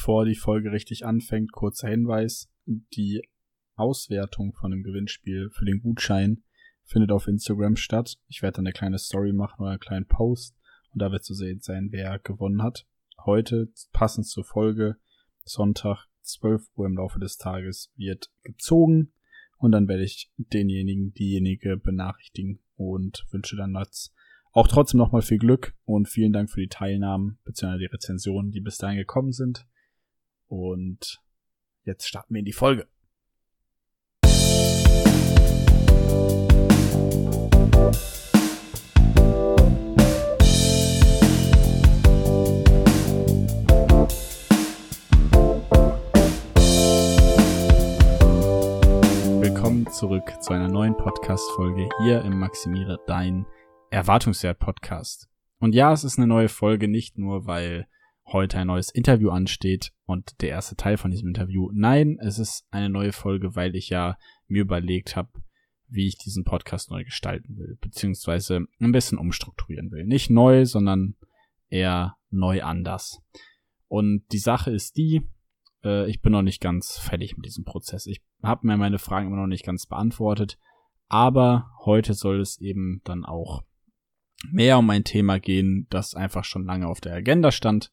bevor die Folge richtig anfängt, kurzer Hinweis. Die Auswertung von dem Gewinnspiel für den Gutschein findet auf Instagram statt. Ich werde dann eine kleine Story machen oder einen kleinen Post und da wird zu sehen sein, wer gewonnen hat. Heute, passend zur Folge, Sonntag, 12 Uhr im Laufe des Tages, wird gezogen und dann werde ich denjenigen, diejenige benachrichtigen und wünsche dann jetzt auch trotzdem nochmal viel Glück und vielen Dank für die Teilnahmen bzw. die Rezensionen, die bis dahin gekommen sind. Und jetzt starten wir in die Folge. Willkommen zurück zu einer neuen Podcast-Folge hier im Maximiere Dein Erwartungswert-Podcast. Und ja, es ist eine neue Folge, nicht nur, weil heute ein neues Interview ansteht und der erste Teil von diesem Interview. Nein, es ist eine neue Folge, weil ich ja mir überlegt habe, wie ich diesen Podcast neu gestalten will, beziehungsweise ein bisschen umstrukturieren will. Nicht neu, sondern eher neu anders. Und die Sache ist die, äh, ich bin noch nicht ganz fertig mit diesem Prozess. Ich habe mir meine Fragen immer noch nicht ganz beantwortet, aber heute soll es eben dann auch mehr um ein Thema gehen, das einfach schon lange auf der Agenda stand.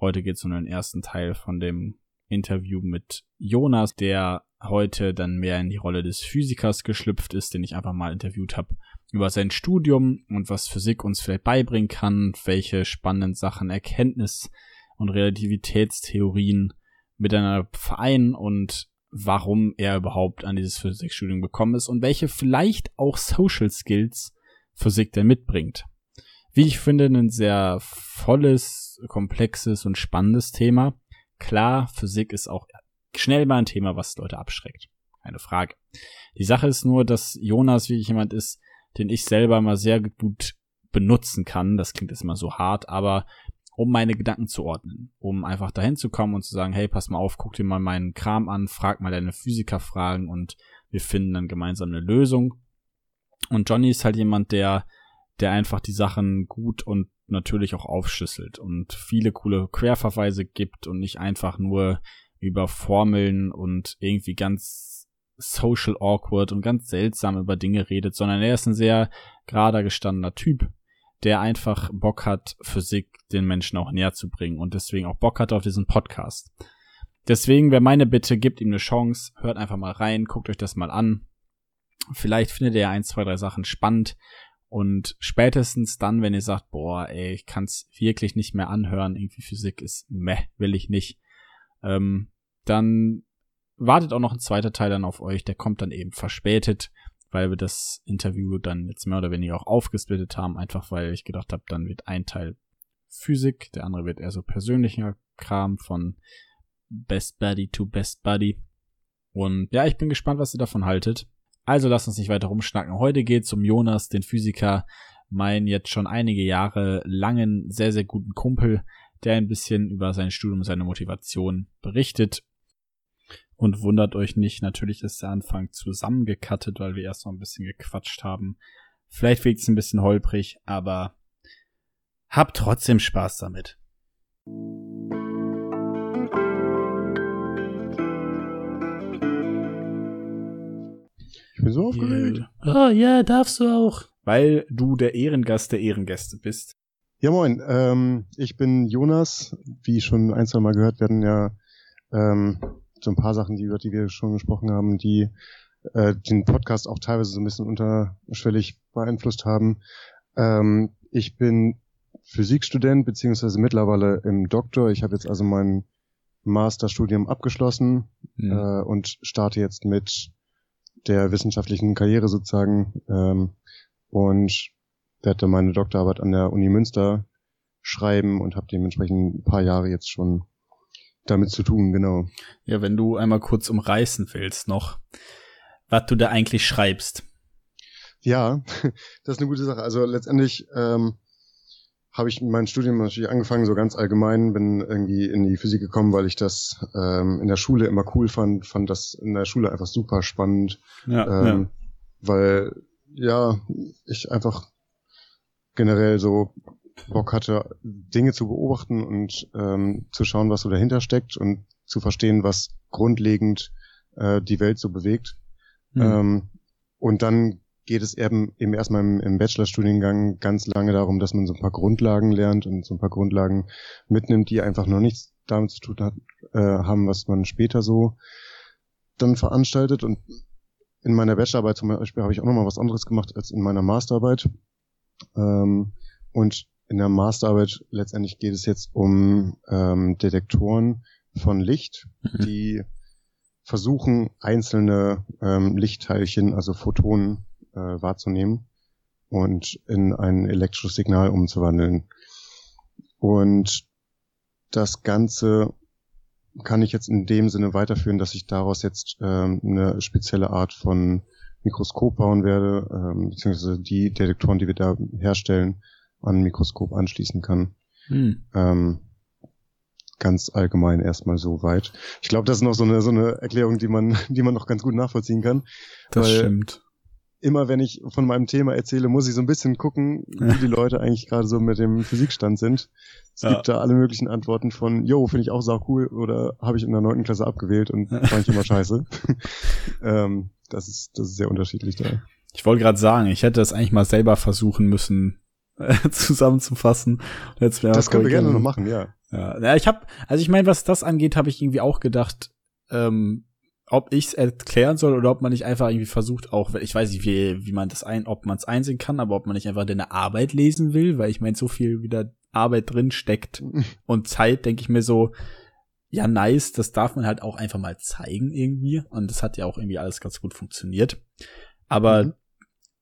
Heute geht es um den ersten Teil von dem Interview mit Jonas, der heute dann mehr in die Rolle des Physikers geschlüpft ist, den ich einfach mal interviewt habe über sein Studium und was Physik uns vielleicht beibringen kann, welche spannenden Sachen Erkenntnis und Relativitätstheorien miteinander vereinen und warum er überhaupt an dieses Physikstudium gekommen ist und welche vielleicht auch Social Skills Physik denn mitbringt. Wie ich finde, ein sehr volles, komplexes und spannendes Thema. Klar, Physik ist auch schnell mal ein Thema, was Leute abschreckt. Keine Frage. Die Sache ist nur, dass Jonas wirklich jemand ist, den ich selber mal sehr gut benutzen kann. Das klingt jetzt immer so hart, aber um meine Gedanken zu ordnen, um einfach dahin zu kommen und zu sagen, hey, pass mal auf, guck dir mal meinen Kram an, frag mal deine Physikerfragen und wir finden dann gemeinsam eine Lösung. Und Johnny ist halt jemand, der, der einfach die Sachen gut und natürlich auch aufschlüsselt und viele coole Querverweise gibt und nicht einfach nur über Formeln und irgendwie ganz social awkward und ganz seltsam über Dinge redet, sondern er ist ein sehr gerader gestandener Typ, der einfach Bock hat, Physik den Menschen auch näher zu bringen und deswegen auch Bock hat auf diesen Podcast. Deswegen wäre meine Bitte, gebt ihm eine Chance, hört einfach mal rein, guckt euch das mal an. Vielleicht findet ihr ein, zwei, drei Sachen spannend und spätestens dann, wenn ihr sagt, boah, ey, ich kann's wirklich nicht mehr anhören, irgendwie Physik ist meh, will ich nicht, ähm, dann wartet auch noch ein zweiter Teil dann auf euch, der kommt dann eben verspätet, weil wir das Interview dann jetzt mehr oder weniger auch aufgesplittet haben, einfach weil ich gedacht habe, dann wird ein Teil Physik, der andere wird eher so persönlicher Kram von Best Buddy to Best Buddy. Und ja, ich bin gespannt, was ihr davon haltet. Also lasst uns nicht weiter rumschnacken. Heute geht's um Jonas, den Physiker, meinen jetzt schon einige Jahre langen, sehr, sehr guten Kumpel, der ein bisschen über sein Studium, seine Motivation berichtet. Und wundert euch nicht, natürlich ist der Anfang zusammengekattet, weil wir erst noch ein bisschen gequatscht haben. Vielleicht wirkt ein bisschen holprig, aber habt trotzdem Spaß damit. Bin so aufgeregt. Oh ja, darfst du auch. Weil du der Ehrengast der Ehrengäste bist. Ja, moin. Ähm, ich bin Jonas. Wie schon ein, zwei Mal gehört werden, ja ähm, so ein paar Sachen, die, über die wir schon gesprochen haben, die äh, den Podcast auch teilweise so ein bisschen unterschwellig beeinflusst haben. Ähm, ich bin Physikstudent, beziehungsweise mittlerweile im Doktor. Ich habe jetzt also mein Masterstudium abgeschlossen mhm. äh, und starte jetzt mit der wissenschaftlichen Karriere sozusagen ähm, und werde meine Doktorarbeit an der Uni Münster schreiben und habe dementsprechend ein paar Jahre jetzt schon damit zu tun, genau. Ja, wenn du einmal kurz umreißen willst noch, was du da eigentlich schreibst. Ja, das ist eine gute Sache. Also letztendlich ähm, habe ich mein Studium natürlich angefangen, so ganz allgemein, bin irgendwie in die Physik gekommen, weil ich das ähm, in der Schule immer cool fand, fand das in der Schule einfach super spannend. Ja, ähm, ja. Weil, ja, ich einfach generell so Bock hatte, Dinge zu beobachten und ähm, zu schauen, was so dahinter steckt und zu verstehen, was grundlegend äh, die Welt so bewegt. Mhm. Ähm, und dann geht es eben, eben erstmal im, im Bachelorstudiengang ganz lange darum, dass man so ein paar Grundlagen lernt und so ein paar Grundlagen mitnimmt, die einfach noch nichts damit zu tun hat, äh, haben, was man später so dann veranstaltet. Und in meiner Bachelorarbeit zum Beispiel habe ich auch nochmal was anderes gemacht als in meiner Masterarbeit. Ähm, und in der Masterarbeit letztendlich geht es jetzt um ähm, Detektoren von Licht, mhm. die versuchen, einzelne ähm, Lichtteilchen, also Photonen, äh, wahrzunehmen und in ein elektrisches Signal umzuwandeln. Und das Ganze kann ich jetzt in dem Sinne weiterführen, dass ich daraus jetzt ähm, eine spezielle Art von Mikroskop bauen werde, ähm, beziehungsweise die Detektoren, die wir da herstellen, an ein Mikroskop anschließen kann. Hm. Ähm, ganz allgemein erstmal so weit. Ich glaube, das ist noch so eine so eine Erklärung, die man die man noch ganz gut nachvollziehen kann. Das stimmt. Immer wenn ich von meinem Thema erzähle, muss ich so ein bisschen gucken, wie die Leute eigentlich gerade so mit dem Physikstand sind. Es ja. gibt da alle möglichen Antworten von, yo, finde ich auch sau cool oder habe ich in der neunten Klasse abgewählt und fand ich immer scheiße. ähm, das ist das ist sehr unterschiedlich da. Ich wollte gerade sagen, ich hätte das eigentlich mal selber versuchen müssen zusammenzufassen. Jetzt das können wir gerne noch machen, ja. Ja, ja ich habe, also ich meine, was das angeht, habe ich irgendwie auch gedacht, ähm, ob ich es erklären soll oder ob man nicht einfach irgendwie versucht, auch, ich weiß nicht, wie, wie man das ein, ob man es einsehen kann, aber ob man nicht einfach deine Arbeit lesen will, weil ich meine, so viel wieder Arbeit drin steckt und Zeit, denke ich mir so, ja, nice, das darf man halt auch einfach mal zeigen irgendwie. Und das hat ja auch irgendwie alles ganz gut funktioniert. Aber mhm.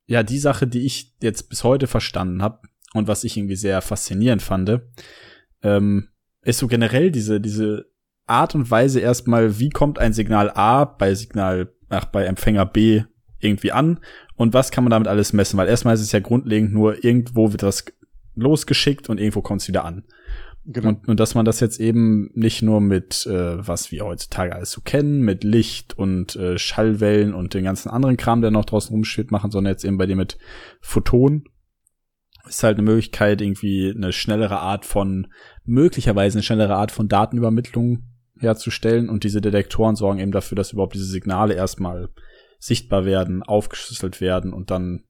ja, die Sache, die ich jetzt bis heute verstanden habe und was ich irgendwie sehr faszinierend fand, ähm, ist so generell diese, diese Art und Weise erstmal, wie kommt ein Signal A bei Signal, ach, bei Empfänger B irgendwie an und was kann man damit alles messen? Weil erstmal ist es ja grundlegend nur irgendwo wird das losgeschickt und irgendwo kommt es wieder an. Genau. Und, und dass man das jetzt eben nicht nur mit, äh, was wir heutzutage alles so kennen, mit Licht und äh, Schallwellen und den ganzen anderen Kram, der noch draußen rumsteht, machen, sondern jetzt eben bei dir mit Photonen ist halt eine Möglichkeit, irgendwie eine schnellere Art von, möglicherweise eine schnellere Art von Datenübermittlung herzustellen. Und diese Detektoren sorgen eben dafür, dass überhaupt diese Signale erstmal sichtbar werden, aufgeschlüsselt werden und dann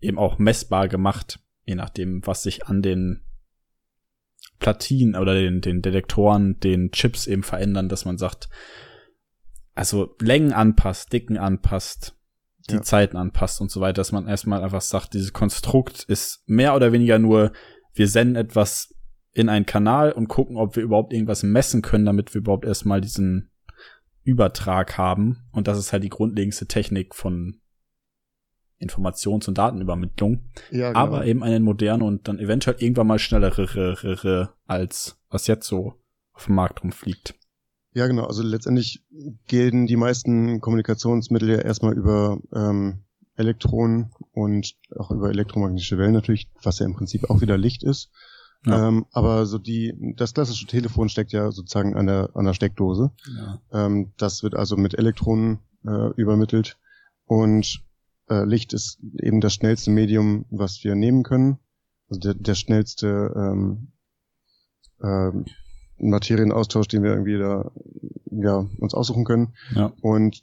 eben auch messbar gemacht, je nachdem, was sich an den Platinen oder den, den Detektoren, den Chips eben verändern, dass man sagt, also Längen anpasst, Dicken anpasst, die ja. Zeiten anpasst und so weiter, dass man erstmal einfach sagt, dieses Konstrukt ist mehr oder weniger nur, wir senden etwas in einen Kanal und gucken, ob wir überhaupt irgendwas messen können, damit wir überhaupt erstmal diesen Übertrag haben. Und das ist halt die grundlegendste Technik von Informations- und Datenübermittlung. Ja, genau. Aber eben eine moderne und dann eventuell irgendwann mal schnellere als was jetzt so auf dem Markt rumfliegt. Ja, genau. Also letztendlich gehen die meisten Kommunikationsmittel ja erstmal über ähm, Elektronen und auch über elektromagnetische Wellen natürlich, was ja im Prinzip auch wieder Licht ist. Ja. Ähm, aber so die, das klassische Telefon steckt ja sozusagen an der, an der Steckdose. Ja. Ähm, das wird also mit Elektronen äh, übermittelt und äh, Licht ist eben das schnellste Medium, was wir nehmen können. Also der, der schnellste ähm, ähm, Materienaustausch, den wir irgendwie da ja, uns aussuchen können. Ja. Und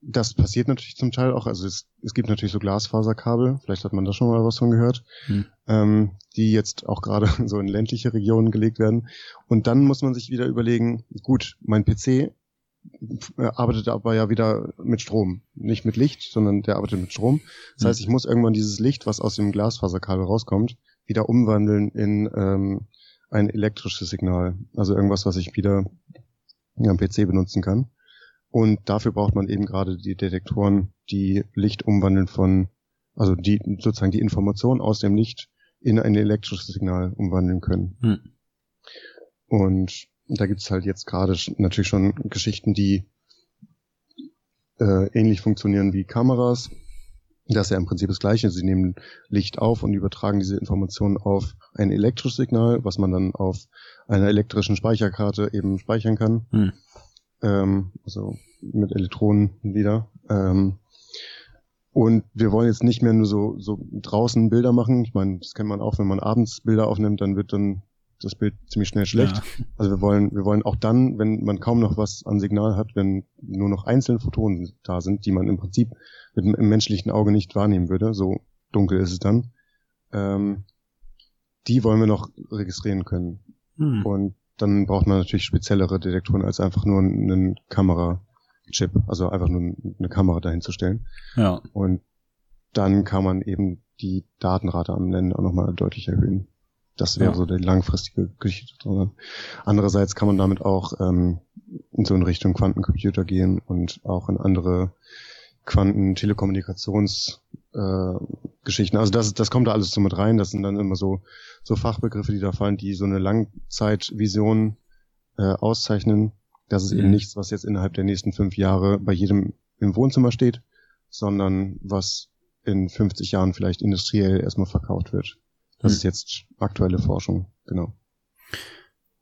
das passiert natürlich zum Teil auch. Also es, es gibt natürlich so Glasfaserkabel, vielleicht hat man da schon mal was von gehört, hm. ähm, die jetzt auch gerade so in ländliche Regionen gelegt werden. Und dann muss man sich wieder überlegen, gut, mein PC äh, arbeitet aber ja wieder mit Strom. Nicht mit Licht, sondern der arbeitet mit Strom. Das hm. heißt, ich muss irgendwann dieses Licht, was aus dem Glasfaserkabel rauskommt, wieder umwandeln in ähm, ein elektrisches Signal. Also irgendwas, was ich wieder am PC benutzen kann. Und dafür braucht man eben gerade die Detektoren, die Licht umwandeln von, also die sozusagen die Information aus dem Licht in ein elektrisches Signal umwandeln können. Hm. Und da gibt's halt jetzt gerade natürlich schon Geschichten, die äh, ähnlich funktionieren wie Kameras, das ist ja im Prinzip das Gleiche. Sie nehmen Licht auf und übertragen diese Informationen auf ein elektrisches Signal, was man dann auf einer elektrischen Speicherkarte eben speichern kann. Hm. Ähm, also mit Elektronen wieder. Ähm, Und wir wollen jetzt nicht mehr nur so, so draußen Bilder machen. Ich meine, das kennt man auch, wenn man abends Bilder aufnimmt, dann wird dann das Bild ziemlich schnell schlecht. Ja. Also wir wollen, wir wollen auch dann, wenn man kaum noch was an Signal hat, wenn nur noch einzelne Photonen da sind, die man im Prinzip mit dem menschlichen Auge nicht wahrnehmen würde, so dunkel ist es dann, ähm, die wollen wir noch registrieren können. Hm. Und dann braucht man natürlich speziellere Detektoren als einfach nur einen Kamera-Chip, also einfach nur eine Kamera dahin zu stellen. Ja. Und dann kann man eben die Datenrate am Nennen auch nochmal deutlich erhöhen. Das wäre ja. so die langfristige Geschichte. Andererseits kann man damit auch ähm, in so in Richtung Quantencomputer gehen und auch in andere Quantentelekommunikationsgeschichten. Äh, also das, das kommt da alles so mit rein. Das sind dann immer so, so Fachbegriffe, die da fallen, die so eine Langzeitvision äh, auszeichnen. Das ist mhm. eben nichts, was jetzt innerhalb der nächsten fünf Jahre bei jedem im Wohnzimmer steht, sondern was in 50 Jahren vielleicht industriell erstmal verkauft wird. Das mhm. ist jetzt aktuelle Forschung, genau.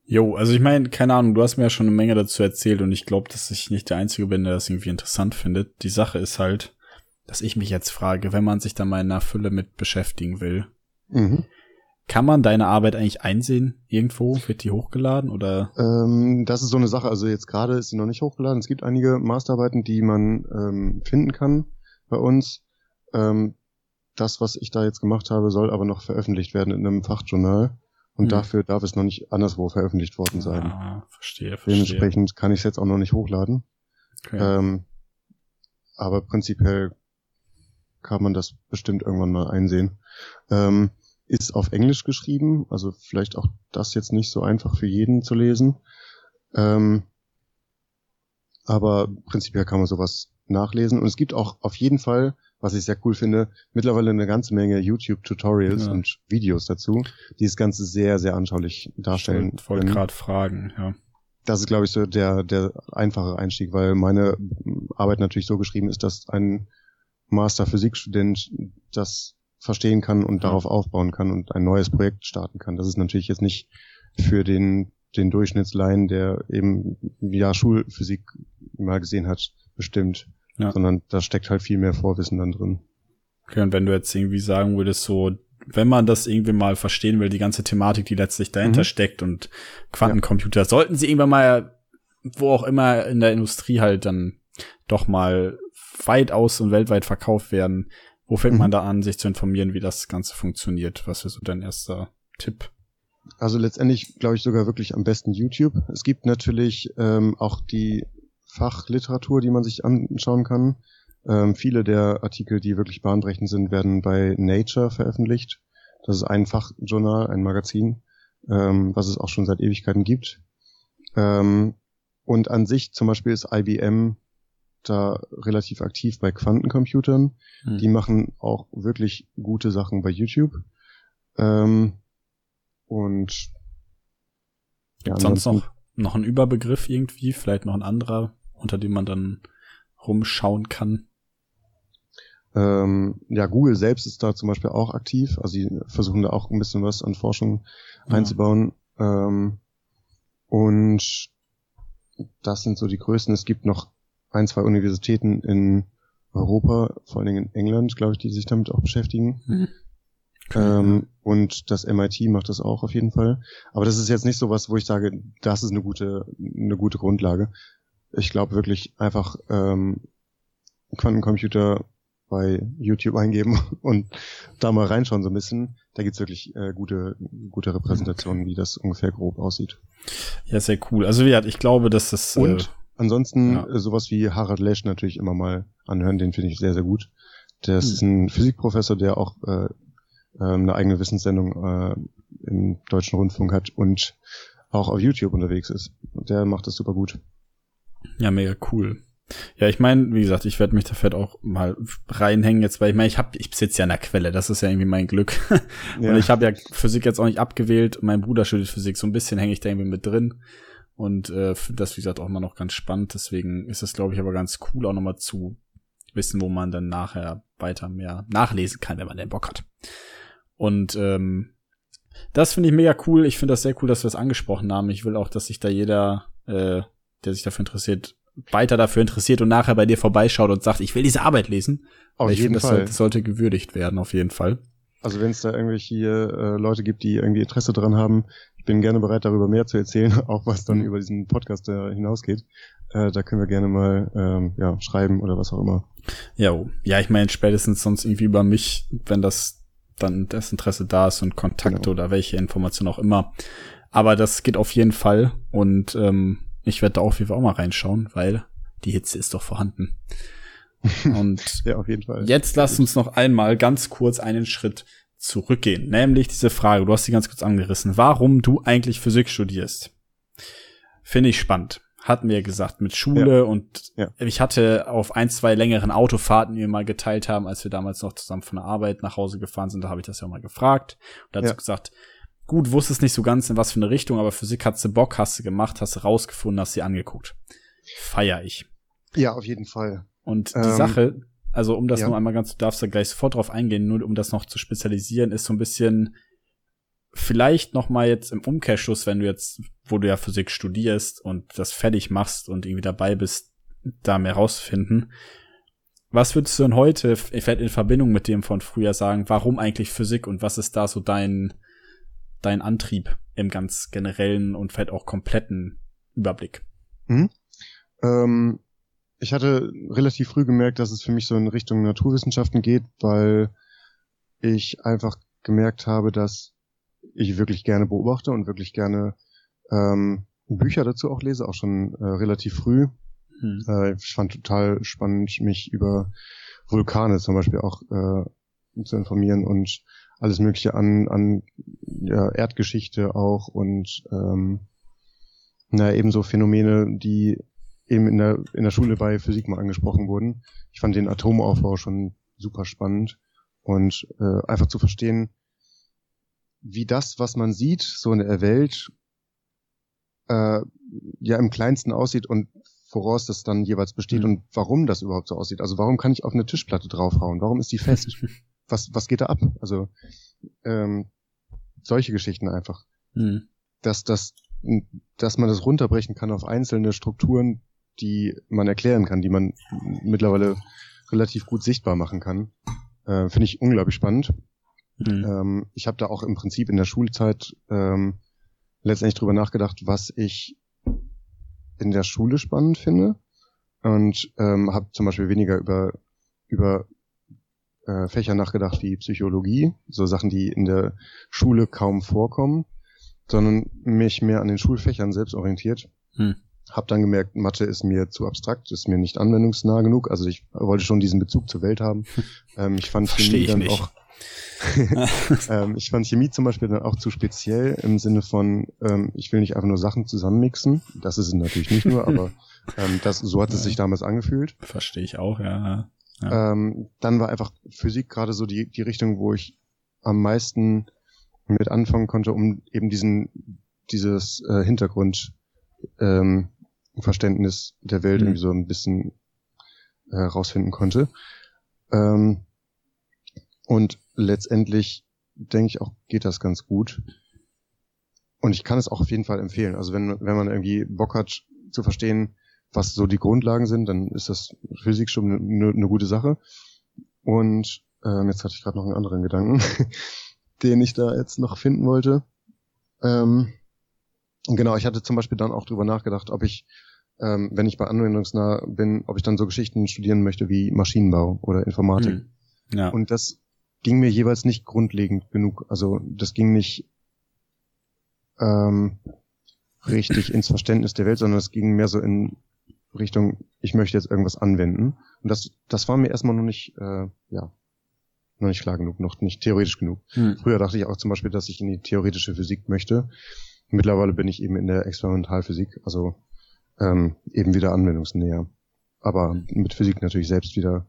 Jo, also ich meine, keine Ahnung, du hast mir ja schon eine Menge dazu erzählt und ich glaube, dass ich nicht der Einzige bin, der das irgendwie interessant findet. Die Sache ist halt, dass ich mich jetzt frage, wenn man sich da mal in einer Fülle mit beschäftigen will, mhm. kann man deine Arbeit eigentlich einsehen irgendwo? Wird die hochgeladen oder? Ähm, das ist so eine Sache. Also jetzt gerade ist sie noch nicht hochgeladen. Es gibt einige Masterarbeiten, die man ähm, finden kann bei uns. Ähm, das, was ich da jetzt gemacht habe, soll aber noch veröffentlicht werden in einem Fachjournal. Und hm. dafür darf es noch nicht anderswo veröffentlicht worden sein. Ah, verstehe, verstehe. Dementsprechend kann ich es jetzt auch noch nicht hochladen. Okay. Ähm, aber prinzipiell kann man das bestimmt irgendwann mal einsehen. Ähm, ist auf Englisch geschrieben, also vielleicht auch das jetzt nicht so einfach für jeden zu lesen. Ähm, aber prinzipiell kann man sowas nachlesen. Und es gibt auch auf jeden Fall was ich sehr cool finde, mittlerweile eine ganze Menge YouTube-Tutorials ja. und Videos dazu, die das Ganze sehr, sehr anschaulich darstellen. Ich wollte gerade fragen, ja. Das ist, glaube ich, so der, der einfache Einstieg, weil meine Arbeit natürlich so geschrieben ist, dass ein Master-Physikstudent das verstehen kann und ja. darauf aufbauen kann und ein neues Projekt starten kann. Das ist natürlich jetzt nicht für den, den Durchschnittslein, der eben ja Schulphysik mal gesehen hat, bestimmt ja. sondern da steckt halt viel mehr Vorwissen dann drin. Okay, und wenn du jetzt irgendwie sagen würdest, so, wenn man das irgendwie mal verstehen will, die ganze Thematik, die letztlich dahinter mhm. steckt und Quantencomputer, ja. sollten sie irgendwann mal, wo auch immer in der Industrie halt dann doch mal weit aus und weltweit verkauft werden, wo fängt mhm. man da an, sich zu informieren, wie das Ganze funktioniert? Was wäre so dein erster Tipp? Also letztendlich glaube ich sogar wirklich am besten YouTube. Es gibt natürlich ähm, auch die Fachliteratur, die man sich anschauen kann. Ähm, viele der Artikel, die wirklich bahnbrechend sind, werden bei Nature veröffentlicht. Das ist ein Fachjournal, ein Magazin, ähm, was es auch schon seit Ewigkeiten gibt. Ähm, und an sich zum Beispiel ist IBM da relativ aktiv bei Quantencomputern. Hm. Die machen auch wirklich gute Sachen bei YouTube. Ähm, und ja, sonst noch, noch ein Überbegriff irgendwie, vielleicht noch ein anderer, unter dem man dann rumschauen kann? Ähm, ja, Google selbst ist da zum Beispiel auch aktiv. Also sie versuchen da auch ein bisschen was an Forschung ja. einzubauen. Ähm, und das sind so die größten. Es gibt noch ein, zwei Universitäten in Europa, vor allen Dingen in England, glaube ich, die sich damit auch beschäftigen. Mhm. Ähm, und das MIT macht das auch auf jeden Fall. Aber das ist jetzt nicht so was, wo ich sage, das ist eine gute, eine gute Grundlage ich glaube wirklich einfach ähm, Quantencomputer bei YouTube eingeben und da mal reinschauen so ein bisschen. Da gibt's wirklich äh, gute, gute Repräsentationen, wie das ungefähr grob aussieht. Ja, sehr cool. Also ja, ich glaube, dass das. Und äh, ansonsten ja. Äh, sowas wie Harald Lesch natürlich immer mal anhören, den finde ich sehr, sehr gut. Der ist hm. ein Physikprofessor, der auch äh, ähm, eine eigene Wissenssendung äh, im deutschen Rundfunk hat und auch auf YouTube unterwegs ist. Und der macht das super gut. Ja, mega cool. Ja, ich meine, wie gesagt, ich werde mich da vielleicht auch mal reinhängen jetzt, weil ich meine, ich habe, ich sitze ja in der Quelle, das ist ja irgendwie mein Glück. Ja. Und ich habe ja Physik jetzt auch nicht abgewählt. Mein Bruder studiert Physik, so ein bisschen hänge ich da irgendwie mit drin. Und äh, das, wie gesagt, auch immer noch ganz spannend. Deswegen ist es, glaube ich, aber ganz cool, auch nochmal zu wissen, wo man dann nachher weiter mehr nachlesen kann, wenn man den Bock hat. Und ähm, das finde ich mega cool. Ich finde das sehr cool, dass wir das angesprochen haben. Ich will auch, dass sich da jeder äh, der sich dafür interessiert, weiter dafür interessiert und nachher bei dir vorbeischaut und sagt, ich will diese Arbeit lesen. Auf ich jeden finde, das Fall. sollte, das sollte gewürdigt werden, auf jeden Fall. Also wenn es da irgendwelche äh, Leute gibt, die irgendwie Interesse dran haben, ich bin gerne bereit, darüber mehr zu erzählen, auch was dann über diesen Podcast äh, hinausgeht. Äh, da können wir gerne mal ähm, ja, schreiben oder was auch immer. Ja, oh. ja, ich meine spätestens sonst irgendwie über mich, wenn das dann das Interesse da ist und Kontakte Genau. oder welche Informationen auch immer. Aber das geht auf jeden Fall und ähm, ich werde da auf jeden Fall auch mal reinschauen, weil die Hitze ist doch vorhanden. Und Ja, auf jeden Fall. Jetzt lass uns noch einmal ganz kurz einen Schritt zurückgehen. Nämlich diese Frage, du hast sie ganz kurz angerissen, warum du eigentlich Physik studierst. Finde ich spannend. Hatten wir ja gesagt, mit Schule und Ja. ich hatte auf ein, zwei längeren Autofahrten, die wir mal geteilt haben, als wir damals noch zusammen von der Arbeit nach Hause gefahren sind, da habe ich das ja auch mal gefragt. Und da hat Ja. gesagt, gut, wusstest nicht so ganz in was für eine Richtung, aber Physik hast du Bock, hast du gemacht, hast du rausgefunden, hast sie angeguckt. Feier ich. Ja, auf jeden Fall. Und die Ähm, Sache, also um das ja. nur einmal ganz, du darfst da gleich sofort drauf eingehen, nur um das noch zu spezialisieren, ist so ein bisschen vielleicht noch mal jetzt im Umkehrschluss, wenn du jetzt, wo du ja Physik studierst und das fertig machst und irgendwie dabei bist, da mehr rauszufinden. Was würdest du denn heute vielleicht in Verbindung mit dem von früher sagen, warum eigentlich Physik und was ist da so dein, dein Antrieb im ganz generellen und vielleicht auch kompletten Überblick? Ähm, ich hatte relativ früh gemerkt, dass es für mich so in Richtung Naturwissenschaften geht, weil ich einfach gemerkt habe, dass ich wirklich gerne beobachte und wirklich gerne ähm, Bücher dazu auch lese, auch schon äh, relativ früh. Hm. Äh, ich fand total spannend, mich über Vulkane zum Beispiel auch äh, zu informieren und alles Mögliche an, an ja, Erdgeschichte auch und ähm, na, ebenso Phänomene, die eben in der, in der Schule bei Physik mal angesprochen wurden. Ich fand den Atomaufbau schon super spannend und äh, einfach zu verstehen, wie das, was man sieht, so in der Welt, äh, ja im kleinsten aussieht und woraus das dann jeweils besteht Mhm. und warum das überhaupt so aussieht. Also warum kann ich auf eine Tischplatte draufhauen? Warum ist die fest? was, was geht da ab? Also ähm, solche Geschichten einfach. Hm. Dass, das, dass man das runterbrechen kann auf einzelne Strukturen, die man erklären kann, die man mittlerweile relativ gut sichtbar machen kann. Äh, Finde ich unglaublich spannend. Hm. Ähm, ich habe da auch im Prinzip in der Schulzeit ähm, letztendlich drüber nachgedacht, was ich in der Schule spannend finde und ähm, habe zum Beispiel weniger über über äh, Fächer nachgedacht wie Psychologie, so Sachen, die in der Schule kaum vorkommen, sondern mich mehr an den Schulfächern selbst orientiert. Hm. Hab dann gemerkt, Mathe ist mir zu abstrakt, ist mir nicht anwendungsnah genug. Also ich wollte schon diesen Bezug zur Welt haben. Ähm, ich fand Versteh Chemie dann nicht. auch ähm, ich fand Chemie zum Beispiel dann auch zu speziell im Sinne von, ähm, ich will nicht einfach nur Sachen zusammenmixen. Das ist es natürlich nicht nur, aber ähm, das, so hat es sich damals angefühlt. Verstehe ich auch, ja. Ja. Ähm, dann war einfach Physik gerade so die, die Richtung, wo ich am meisten mit anfangen konnte, um eben diesen, dieses äh, Hintergrund ähm, der Welt Mhm. irgendwie so ein bisschen äh, rausfinden konnte. Ähm, und letztendlich denke ich auch, geht das ganz gut. Und ich kann es auch auf jeden Fall empfehlen. Also wenn, wenn man irgendwie Bock hat zu verstehen, was so die Grundlagen sind, dann ist das Physik schon eine, eine gute Sache. Und ähm, jetzt hatte ich gerade noch einen anderen Gedanken, den ich da jetzt noch finden wollte. Ähm, genau, ich hatte zum Beispiel dann auch drüber nachgedacht, ob ich, ähm, wenn ich bei anwendungsnah bin, ob ich dann so Geschichten studieren möchte wie Maschinenbau oder Informatik. Hm. Ja. Und das ging mir jeweils nicht grundlegend genug. Also das ging nicht ähm, richtig ins Verständnis der Welt, sondern es ging mehr so in Richtung, ich möchte jetzt irgendwas anwenden. Und das, das war mir erstmal noch nicht, äh, ja, noch nicht klar genug, noch nicht theoretisch genug. Hm. Früher dachte ich auch zum Beispiel, dass ich in die theoretische Physik möchte. Mittlerweile bin ich eben in der Experimentalphysik, also ähm, eben wieder anwendungsnäher. Aber mit Physik natürlich selbst wieder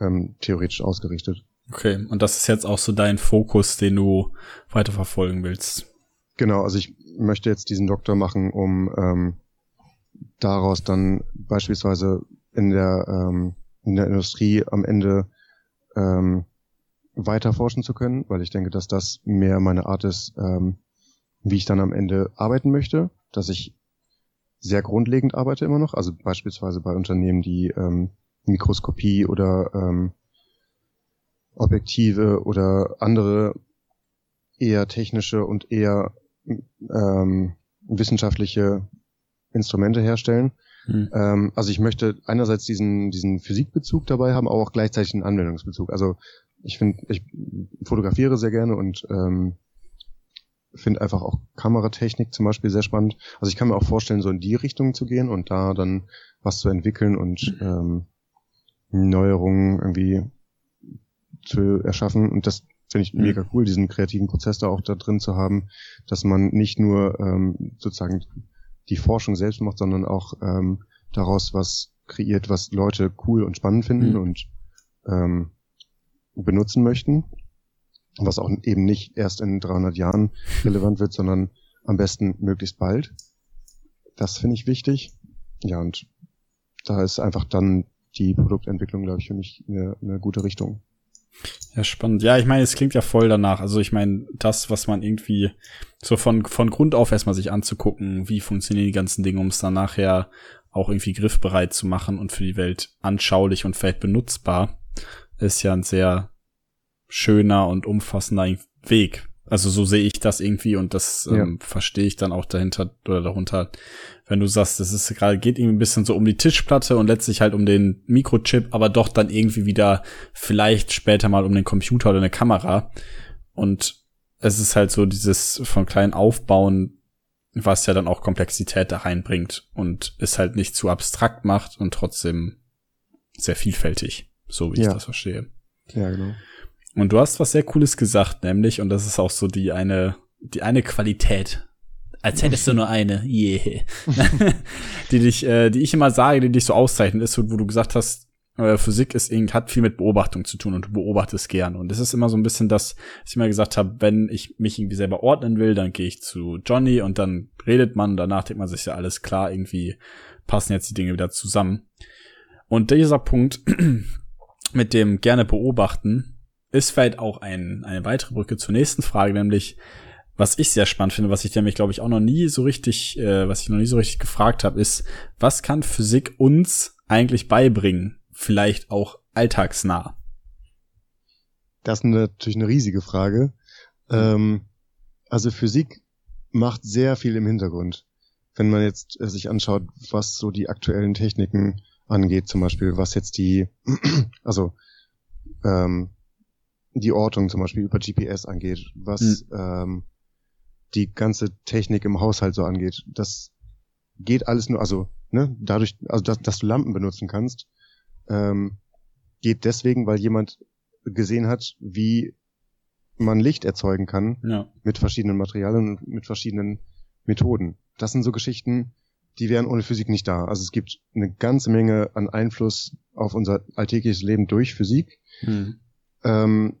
ähm, theoretisch ausgerichtet. Okay, und das ist jetzt auch so dein Fokus, den du weiterverfolgen willst. Genau, also ich möchte jetzt diesen Doktor machen, um ähm, daraus dann beispielsweise in der, ähm, in der Industrie am Ende ähm, weiter forschen zu können, weil ich denke, dass das mehr meine Art ist, ähm, wie ich dann am Ende arbeiten möchte, dass ich sehr grundlegend arbeite immer noch, also beispielsweise bei Unternehmen, die ähm, Mikroskopie oder ähm, Objektive oder andere eher technische und eher ähm, wissenschaftliche Instrumente herstellen. Hm. Ähm, also ich möchte einerseits diesen, diesen Physikbezug dabei haben, aber auch gleichzeitig einen Anwendungsbezug. Also ich finde, ich fotografiere sehr gerne und ähm, finde einfach auch Kameratechnik zum Beispiel sehr spannend. Also ich kann mir auch vorstellen, so in die Richtung zu gehen und da dann was zu entwickeln und ähm, Neuerungen irgendwie zu erschaffen. Und das finde ich mega cool, diesen kreativen Prozess da auch da drin zu haben, dass man nicht nur ähm, sozusagen die Forschung selbst macht, sondern auch ähm, daraus was kreiert, was Leute cool und spannend finden mhm. und ähm, benutzen möchten, was auch eben nicht erst in 300 Jahren relevant wird, sondern am besten möglichst bald. Das finde ich wichtig. Ja, und da ist einfach dann die Produktentwicklung, glaube ich, für mich eine, eine gute Richtung. Ja, spannend. Ja, ich meine, es klingt ja voll danach. Also ich meine, das, was man irgendwie so von, von Grund auf erstmal sich anzugucken, wie funktionieren die ganzen Dinge, um es dann nachher auch irgendwie griffbereit zu machen und für die Welt anschaulich und vielleicht benutzbar, ist ja ein sehr schöner und umfassender Weg. Also so sehe ich das irgendwie und das ja. ähm, verstehe ich dann auch dahinter oder darunter, wenn du sagst, es ist gerade geht irgendwie ein bisschen so um die Tischplatte und letztlich halt um den Mikrochip, aber doch dann irgendwie wieder vielleicht später mal um den Computer oder eine Kamera. Und es ist halt so dieses von klein aufbauen, was ja dann auch Komplexität da reinbringt und es halt nicht zu abstrakt macht und trotzdem sehr vielfältig, so wie ja. ich das verstehe. Ja, genau. Und du hast was sehr Cooles gesagt, nämlich, und das ist auch so die eine, die eine Qualität. Als hättest du nur eine, yeah. die dich, äh, die ich immer sage, die dich so auszeichnet, ist, wo du gesagt hast, äh, Physik ist hat viel mit Beobachtung zu tun und du beobachtest gern. Und es ist immer so ein bisschen das, was ich immer gesagt habe, wenn ich mich irgendwie selber ordnen will, dann gehe ich zu Johnny und dann redet man, danach denkt man sich ja alles klar, irgendwie passen jetzt die Dinge wieder zusammen. Und dieser Punkt mit dem gerne beobachten, ist vielleicht auch ein, eine weitere Brücke zur nächsten Frage, nämlich was ich sehr spannend finde, was ich nämlich, glaube ich, auch noch nie so richtig, äh, was ich noch nie so richtig gefragt habe, ist, was kann Physik uns eigentlich beibringen? Vielleicht auch alltagsnah. Das ist natürlich eine riesige Frage. Ähm, also Physik macht sehr viel im Hintergrund. Wenn man jetzt äh, sich anschaut, was so die aktuellen Techniken angeht, zum Beispiel, was jetzt die, also ähm, die Ortung zum Beispiel über GPS angeht, was mhm. ähm, die ganze Technik im Haushalt so angeht. Das geht alles nur, also ne, dadurch, also dass, dass du Lampen benutzen kannst, ähm, geht deswegen, weil jemand gesehen hat, wie man Licht erzeugen kann ja. mit verschiedenen Materialien und mit verschiedenen Methoden. Das sind so Geschichten, die wären ohne Physik nicht da. Also es gibt eine ganze Menge an Einfluss auf unser alltägliches Leben durch Physik. Mhm. Ähm,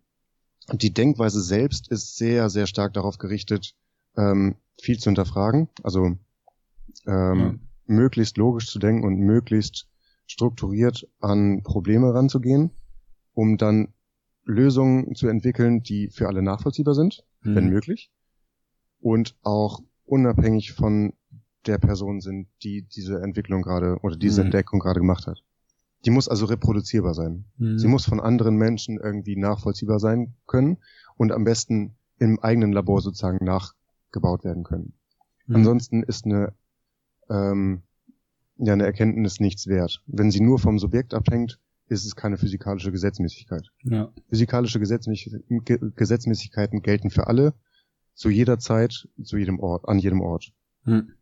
die Denkweise selbst ist sehr, sehr stark darauf gerichtet, ähm, viel zu hinterfragen, also ähm, ja. möglichst logisch zu denken und möglichst strukturiert an Probleme ranzugehen, um dann Lösungen zu entwickeln, die für alle nachvollziehbar sind, mhm. wenn möglich, und auch unabhängig von der Person sind, die diese Entwicklung gerade oder diese mhm. Entdeckung gerade gemacht hat. Die muss also reproduzierbar sein. Mhm. Sie muss von anderen Menschen irgendwie nachvollziehbar sein können und am besten im eigenen Labor sozusagen nachgebaut werden können. Mhm. Ansonsten ist eine, ähm, ja, eine Erkenntnis nichts wert. Wenn sie nur vom Subjekt abhängt, ist es keine physikalische Gesetzmäßigkeit. Ja. Physikalische Gesetzmäßigkeiten gelten für alle, zu jeder Zeit, zu jedem Ort, an jedem Ort. Hm.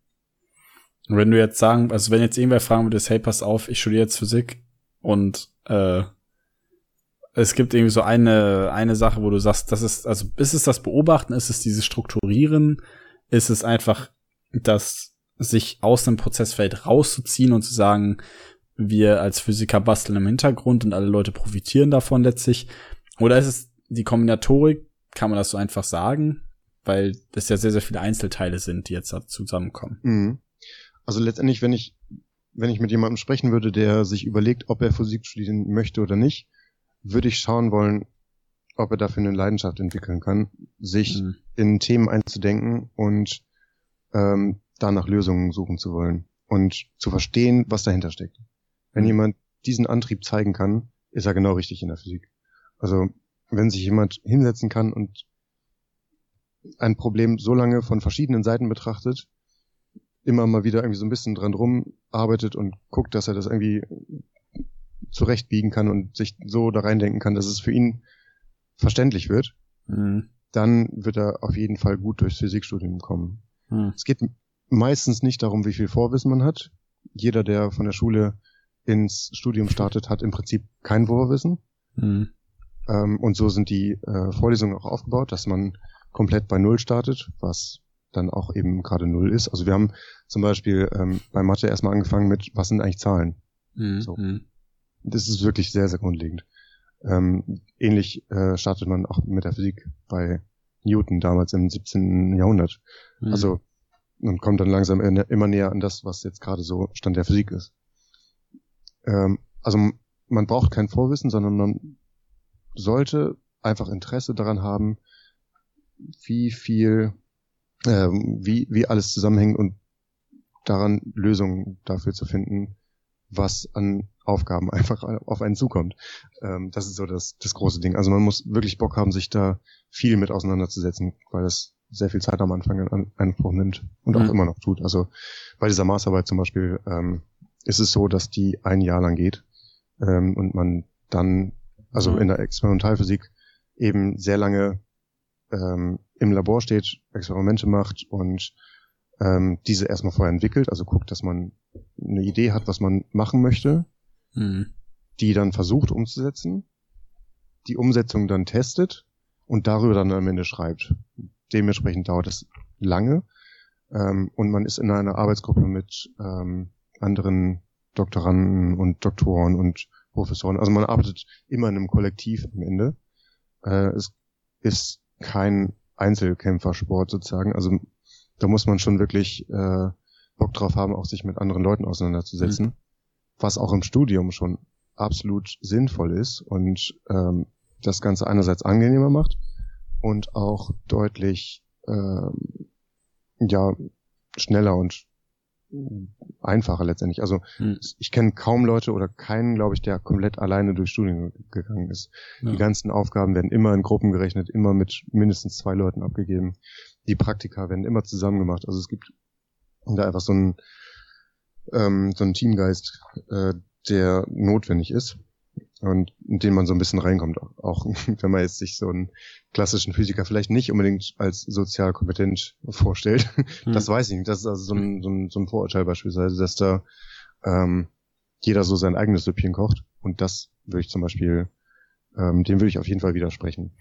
Und wenn du jetzt sagen, also wenn jetzt irgendwer fragen würde, hey, pass auf, ich studiere jetzt Physik, und äh, es gibt irgendwie so eine, eine Sache, wo du sagst, das ist, also ist es das Beobachten, ist es dieses Strukturieren, ist es einfach das sich aus dem Prozessfeld rauszuziehen und zu sagen, wir als Physiker basteln im Hintergrund und alle Leute profitieren davon letztlich. Oder ist es die Kombinatorik, kann man das so einfach sagen? Weil das ja sehr, sehr viele Einzelteile sind, die jetzt zusammenkommen. Mhm. Also letztendlich, wenn ich wenn ich mit jemandem sprechen würde, der sich überlegt, ob er Physik studieren möchte oder nicht, würde ich schauen wollen, ob er dafür eine Leidenschaft entwickeln kann, sich mhm. in Themen einzudenken und ähm, danach Lösungen suchen zu wollen. und zu verstehen, was dahinter steckt. Wenn jemand diesen Antrieb zeigen kann, ist er genau richtig in der Physik. Also wenn sich jemand hinsetzen kann und ein Problem so lange von verschiedenen Seiten betrachtet, immer mal wieder irgendwie so ein bisschen dran rumarbeitet und guckt, dass er das irgendwie zurechtbiegen kann und sich so da reindenken kann, dass es für ihn verständlich wird, Mhm. dann wird er auf jeden Fall gut durchs Physikstudium kommen. Mhm. Es geht meistens nicht darum, wie viel Vorwissen man hat. Jeder, der von der Schule ins Studium startet, hat im Prinzip kein Vorwissen. Mhm. Ähm, und so sind die äh, Vorlesungen auch aufgebaut, dass man komplett bei Null startet, was dann auch eben gerade Null ist. Also wir haben zum Beispiel ähm, bei Mathe erstmal angefangen mit, was sind eigentlich Zahlen? Mhm. So. Mhm. Das ist wirklich sehr, sehr grundlegend. Ähm, ähnlich äh, startet man auch mit der Physik bei Newton damals im 17. Jahrhundert. Mhm. Also und kommt dann langsam in- immer näher an das, was jetzt gerade so Stand der Physik ist. Ähm, also man braucht kein Vorwissen, sondern man sollte einfach Interesse daran haben, wie viel, ähm, wie, wie alles zusammenhängt und daran Lösungen dafür zu finden, was an Aufgaben einfach auf einen zukommt. Ähm, das ist so das, das große Ding. Also man muss wirklich Bock haben, sich da viel mit auseinanderzusetzen, weil das sehr viel Zeit am Anfang in An- Anspruch nimmt und auch Mhm. immer noch tut. Also bei dieser Maßarbeit zum Beispiel ähm, ist es so, dass die ein Jahr lang geht ähm, und man dann, also Mhm. in der Experimentalphysik eben sehr lange ähm, im Labor steht, Experimente macht und ähm, diese erstmal vorher entwickelt, also guckt, dass man eine Idee hat, was man machen möchte, Mhm. die dann versucht umzusetzen, die Umsetzung dann testet und darüber dann am Ende schreibt. Dementsprechend dauert es lange ähm, und man ist in einer Arbeitsgruppe mit ähm, anderen Doktoranden und Doktoren und Professoren. Also man arbeitet immer in einem Kollektiv am Ende. Äh, es ist kein Einzelkämpfersport sozusagen. Also da muss man schon wirklich äh, Bock drauf haben, auch sich mit anderen Leuten auseinanderzusetzen, was auch im Studium schon absolut sinnvoll ist und ähm, das Ganze einerseits angenehmer macht und auch deutlich ähm, ja schneller und einfacher letztendlich. Also Mhm. ich kenne kaum Leute oder keinen, glaube ich, der komplett alleine durch Studien gegangen ist. Ja. Die ganzen Aufgaben werden immer in Gruppen gerechnet, immer mit mindestens zwei Leuten abgegeben. Die Praktika werden immer zusammen gemacht. Also es gibt da einfach so einen, ähm, so einen Teamgeist, äh, der notwendig ist und in den man so ein bisschen reinkommt. Auch wenn man jetzt sich so einen klassischen Physiker vielleicht nicht unbedingt als sozial kompetent vorstellt. Mhm. Das weiß ich nicht. Das ist also so ein, so ein, so ein Vorurteil beispielsweise, dass da ähm, jeder so sein eigenes Süppchen kocht. Und das würde ich zum Beispiel, ähm, dem würde ich auf jeden Fall widersprechen.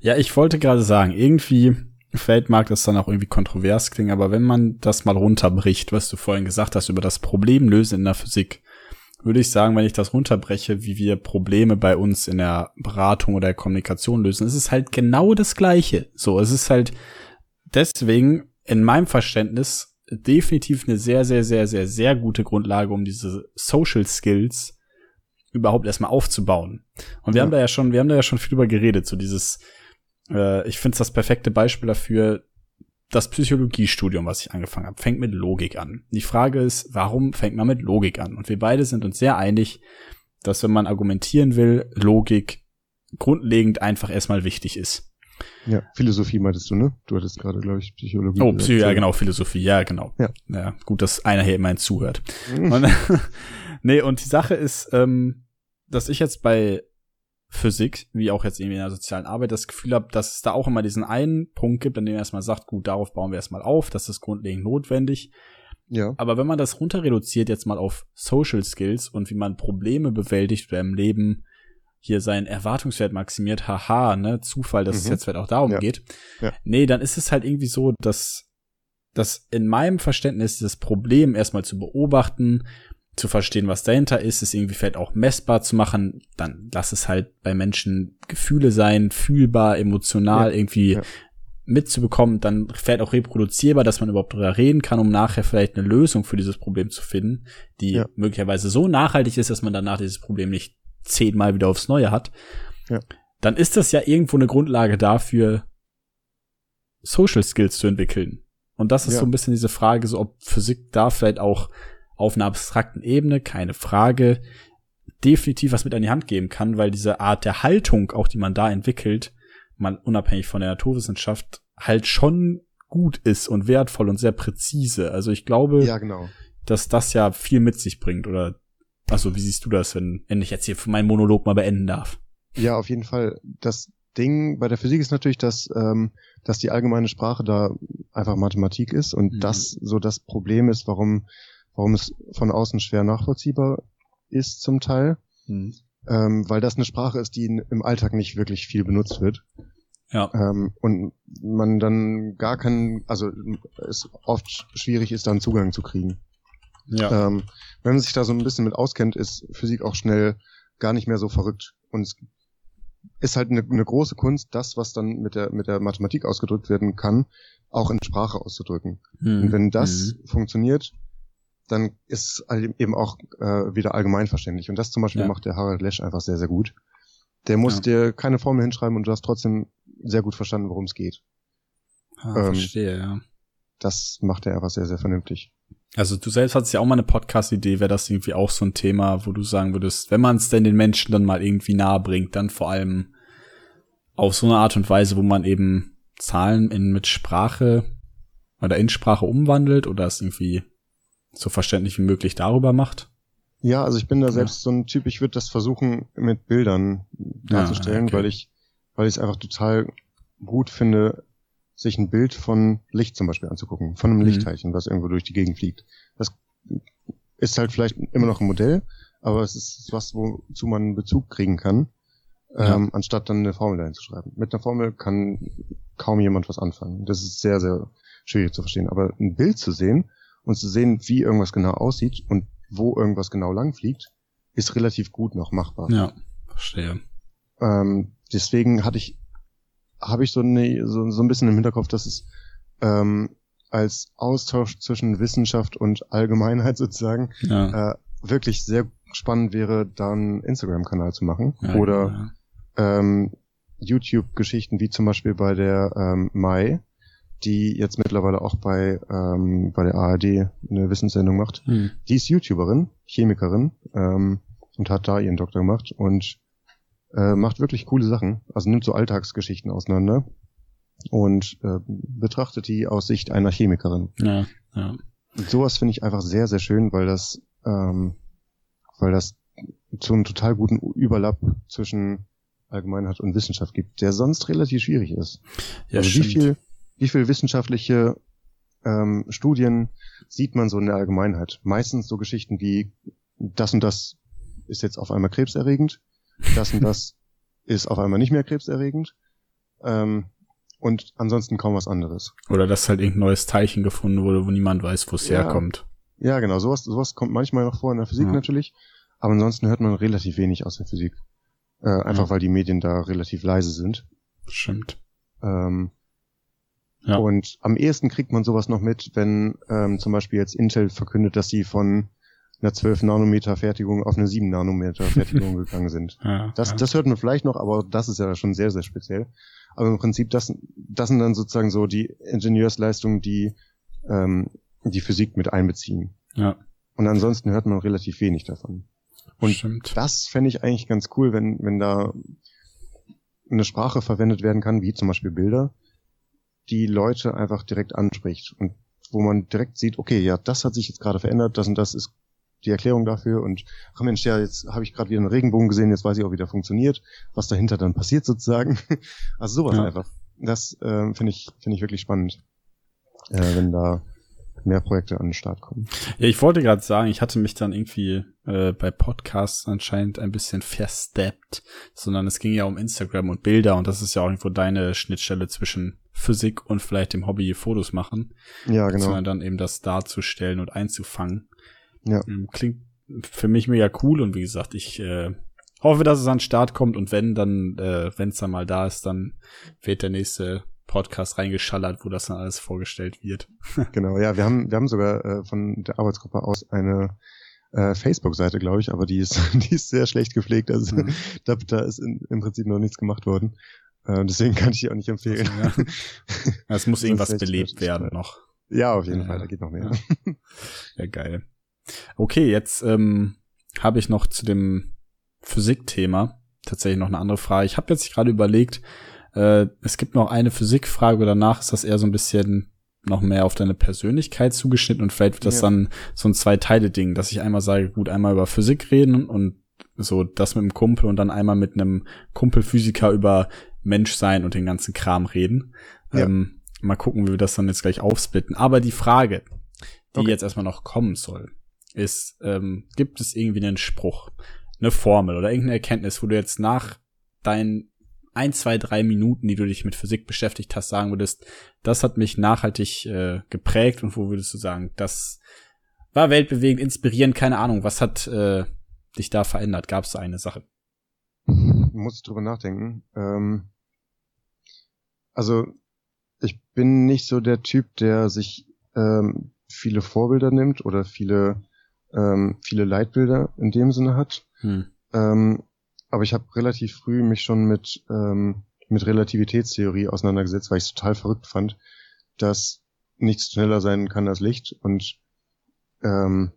Ja, ich wollte gerade sagen, irgendwie fällt mag das dann auch irgendwie kontrovers klingen, aber wenn man das mal runterbricht, was du vorhin gesagt hast über das Problemlösen in der Physik, würde ich sagen, wenn ich das runterbreche, wie wir Probleme bei uns in der Beratung oder der Kommunikation lösen, es ist halt genau das Gleiche. So, es ist halt deswegen in meinem Verständnis definitiv eine sehr, sehr, sehr, sehr, sehr gute Grundlage, um diese Social Skills überhaupt erstmal aufzubauen. Und wir Ja. haben da ja schon, wir haben da ja schon viel drüber geredet, so dieses, äh, ich finde es das perfekte Beispiel dafür, das Psychologiestudium, was ich angefangen habe, fängt mit Logik an. Die Frage ist, warum fängt man mit Logik an? Und wir beide sind uns sehr einig, dass wenn man argumentieren will, Logik grundlegend einfach erstmal wichtig ist. Ja, Philosophie meintest du, ne? Du hattest gerade, glaube ich, Psychologie. Oh. Psycho, ja genau, Philosophie, ja genau. Ja. ja gut, dass einer hier immerhin zuhört. Mhm. Und, nee, und die Sache ist, ähm, dass ich jetzt bei Physik, wie auch jetzt irgendwie in der sozialen Arbeit, das Gefühl habe, dass es da auch immer diesen einen Punkt gibt, an dem man erstmal sagt, gut, darauf bauen wir erstmal auf, das ist grundlegend notwendig. Ja, Aber wenn man das runter reduziert jetzt mal auf Social Skills und wie man Probleme bewältigt oder im Leben hier seinen Erwartungswert maximiert, haha, ne, Zufall, dass es Mhm. jetzt vielleicht auch darum Ja. geht. Ja. Nee, dann ist es halt irgendwie so, dass, dass in meinem Verständnis das Problem erstmal zu beobachten, zu verstehen, was dahinter ist, es irgendwie vielleicht auch messbar zu machen, dann lass es halt bei Menschen Gefühle sein, fühlbar, emotional, Ja. irgendwie Ja. mitzubekommen, dann vielleicht auch reproduzierbar, dass man überhaupt drüber reden kann, um nachher vielleicht eine Lösung für dieses Problem zu finden, die Ja. möglicherweise so nachhaltig ist, dass man danach dieses Problem nicht zehnmal wieder aufs Neue hat. Dann ist das ja irgendwo eine Grundlage dafür, Social Skills zu entwickeln. Und das ist so ein bisschen diese Frage, so ob Physik da vielleicht auch auf einer abstrakten Ebene, keine Frage, definitiv was mit an die Hand geben kann, weil diese Art der Haltung, auch die man da entwickelt, mal unabhängig von der Naturwissenschaft, halt schon gut ist und wertvoll und sehr präzise. Also ich glaube, Ja, genau. dass das ja viel mit sich bringt. Oder also wie siehst du das, wenn, wenn ich jetzt hier meinen Monolog mal beenden darf? Ja, auf jeden Fall. Das Ding bei der Physik ist natürlich, dass, ähm, dass die allgemeine Sprache da einfach Mathematik ist und Mhm. das so das Problem ist, warum, warum es von außen schwer nachvollziehbar ist zum Teil, Hm. ähm, weil das eine Sprache ist, die in, im Alltag nicht wirklich viel benutzt wird. Ja. Ähm, und man dann gar keinen, also es oft schwierig ist, da einen Zugang zu kriegen. Ja. Ähm, wenn man sich da so ein bisschen mit auskennt, ist Physik auch schnell gar nicht mehr so verrückt. Und es ist halt eine, eine große Kunst, das, was dann mit der, mit der Mathematik ausgedrückt werden kann, auch in Sprache auszudrücken. Hm. Und wenn das Mhm. funktioniert, dann ist es eben auch äh, wieder allgemeinverständlich. Und das zum Beispiel Ja. macht der Harald Lesch einfach sehr, sehr gut. Der muss Ja. dir keine Formel hinschreiben und du hast trotzdem sehr gut verstanden, worum es geht. Ah, ähm, verstehe, ja. Das macht er einfach sehr, sehr vernünftig. Also du selbst hattest ja auch mal eine Podcast-Idee, wäre das irgendwie auch so ein Thema, wo du sagen würdest, wenn man es denn den Menschen dann mal irgendwie nahe bringt, dann vor allem auf so eine Art und Weise, wo man eben Zahlen in mit Sprache oder in Sprache umwandelt oder es irgendwie so verständlich wie möglich darüber macht. Ja, also ich bin da Ja. selbst so ein Typ, ich würde das versuchen mit Bildern darzustellen, okay. weil ich, weil ich es einfach total gut finde, sich ein Bild von Licht zum Beispiel anzugucken, von einem Mhm. Lichtteilchen, was irgendwo durch die Gegend fliegt. Das ist halt vielleicht immer noch ein Modell, aber es ist was, wozu man einen Bezug kriegen kann, Ja. ähm, anstatt dann eine Formel dahin zu schreiben. Mit einer Formel kann kaum jemand was anfangen. Das ist sehr, sehr schwierig zu verstehen. Aber ein Bild zu sehen und zu sehen, wie irgendwas genau aussieht und wo irgendwas genau lang fliegt, ist relativ gut noch machbar. Ja, verstehe. Ähm, deswegen hatte ich, habe ich so, eine, so, so ein bisschen im Hinterkopf, dass es ähm, als Austausch zwischen Wissenschaft und Allgemeinheit sozusagen Ja. äh, wirklich sehr spannend wäre, da einen Instagram-Kanal zu machen ja oder ähm, YouTube-Geschichten wie zum Beispiel bei der ähm, Mai, die jetzt mittlerweile auch bei ähm, bei der ARD eine Wissenssendung macht. Hm. Die ist YouTuberin, Chemikerin ähm, und hat da ihren Doktor gemacht und äh, macht wirklich coole Sachen. Also nimmt so Alltagsgeschichten auseinander und äh, betrachtet die aus Sicht einer Chemikerin. ja, ja. Und sowas finde ich einfach sehr, sehr schön, weil das, ähm, weil das so einen total guten Überlapp zwischen Allgemeinheit und Wissenschaft gibt, der sonst relativ schwierig ist. ja also wie stimmt. viel, wie viel wissenschaftliche ähm, Studien sieht man so in der Allgemeinheit? Meistens so Geschichten wie das und das ist jetzt auf einmal krebserregend, das und das ist auf einmal nicht mehr krebserregend ähm, und ansonsten kaum was anderes. Oder dass halt irgendein neues Teilchen gefunden wurde, wo niemand weiß, wo es Ja. herkommt. Ja, genau, sowas, sowas kommt manchmal noch vor in der Physik Ja. natürlich, aber ansonsten hört man relativ wenig aus der Physik. Äh, einfach Ja. weil die Medien da relativ leise sind. Stimmt. Ähm, Ja. Und am ehesten kriegt man sowas noch mit, wenn ähm, zum Beispiel jetzt Intel verkündet, dass sie von einer 12 Nanometer Fertigung auf eine 7 Nanometer Fertigung gegangen sind. Ja, Das, ja. das hört man vielleicht noch, aber das ist ja schon sehr, sehr speziell. Aber im Prinzip, das, das sind dann sozusagen so die Ingenieursleistungen, die ähm, die Physik mit einbeziehen. ja. Und ansonsten hört man relativ wenig davon. Und Stimmt. das fände ich eigentlich ganz cool, wenn, wenn da eine Sprache verwendet werden kann, wie zum Beispiel Bilder, die Leute einfach direkt anspricht und wo man direkt sieht, okay, ja, das hat sich jetzt gerade verändert, das und das ist die Erklärung dafür und ach Mensch, ja, jetzt habe ich gerade wieder einen Regenbogen gesehen, jetzt weiß ich auch, wie der funktioniert, was dahinter dann passiert sozusagen. Also sowas Ja. einfach. Das ähm, finde ich finde ich wirklich spannend, äh, wenn da mehr Projekte an den Start kommen. Ja, ich wollte gerade sagen, ich hatte mich dann irgendwie äh, bei Podcasts anscheinend ein bisschen versteppt, sondern es ging ja um Instagram und Bilder und das ist ja auch irgendwo deine Schnittstelle zwischen Physik und vielleicht dem Hobby Fotos machen, Ja, genau. sondern dann eben das darzustellen und einzufangen. Ja. Ähm, Klingt für mich mega cool und wie gesagt, ich äh, hoffe, dass es an den Start kommt und wenn dann, äh, wenn es dann mal da ist, dann wird der nächste Podcast reingeschallert, wo das dann alles vorgestellt wird. Genau, ja, wir haben, wir haben sogar äh, von der Arbeitsgruppe aus eine äh, Facebook-Seite, glaube ich, aber die ist, die ist sehr schlecht gepflegt. Also Mhm. da, da ist in, im Prinzip noch nichts gemacht worden. Äh, deswegen kann ich die auch nicht empfehlen. Also, ja. Es muss irgendwas belebt werden noch. Ja, auf jeden Ja, Fall, da geht noch mehr. Ja, geil. Okay, jetzt ähm, habe ich noch zu dem Physikthema tatsächlich noch eine andere Frage. Ich habe jetzt gerade überlegt, äh, es gibt noch eine Physikfrage, danach ist das eher so ein bisschen noch mehr auf deine Persönlichkeit zugeschnitten und vielleicht wird das ja. dann so ein Zwei-Teile-Ding, dass ich einmal sage, gut, einmal über Physik reden und so das mit einem Kumpel und dann einmal mit einem Kumpelphysiker über Menschsein und den ganzen Kram reden. Ja. Ähm, mal gucken, wie wir das dann jetzt gleich aufsplitten. Aber die Frage, die okay. jetzt erstmal noch kommen soll, ist, ähm, gibt es irgendwie einen Spruch, eine Formel oder irgendeine Erkenntnis, wo du jetzt nach deinen ein, zwei, drei Minuten, die du dich mit Physik beschäftigt hast, sagen würdest, das hat mich nachhaltig äh, geprägt und wo würdest du sagen, das war weltbewegend, inspirierend, keine Ahnung, was hat äh, dich da verändert? Gab es da eine Sache? Muss ich drüber nachdenken. Ähm, also ich bin nicht so der Typ, der sich ähm, viele Vorbilder nimmt oder viele ähm, viele Leitbilder in dem Sinne hat. Hm. Ähm, aber ich habe relativ früh mich schon mit, ähm, mit Relativitätstheorie auseinandergesetzt, weil ich es total verrückt fand, dass nichts schneller sein kann als Licht. Und ähm,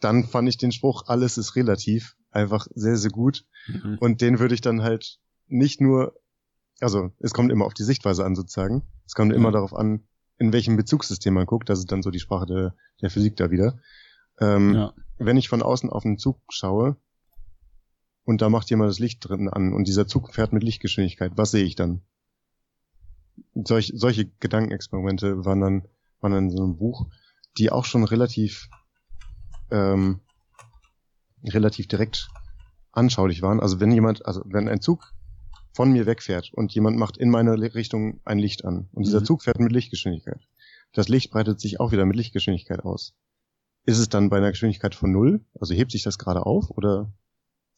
dann fand ich den Spruch, alles ist relativ, einfach sehr, sehr gut. Mhm. Und den würde ich dann halt nicht nur, also es kommt immer auf die Sichtweise an sozusagen. Es kommt mhm. immer darauf an, in welchem Bezugssystem man guckt. Das ist dann so die Sprache der, der Physik da wieder. Ähm, ja. Wenn ich von außen auf einen Zug schaue, und da macht jemand das Licht drin an und dieser Zug fährt mit Lichtgeschwindigkeit. Was sehe ich dann? Solch, solche Gedankenexperimente waren dann, waren dann in so einem Buch, die auch schon relativ, ähm, relativ direkt anschaulich waren. Also wenn jemand, also wenn ein Zug von mir wegfährt und jemand macht in meine Richtung ein Licht an und dieser mhm. Zug fährt mit Lichtgeschwindigkeit. Das Licht breitet sich auch wieder mit Lichtgeschwindigkeit aus. Ist es dann bei einer Geschwindigkeit von null? Also hebt sich das gerade auf oder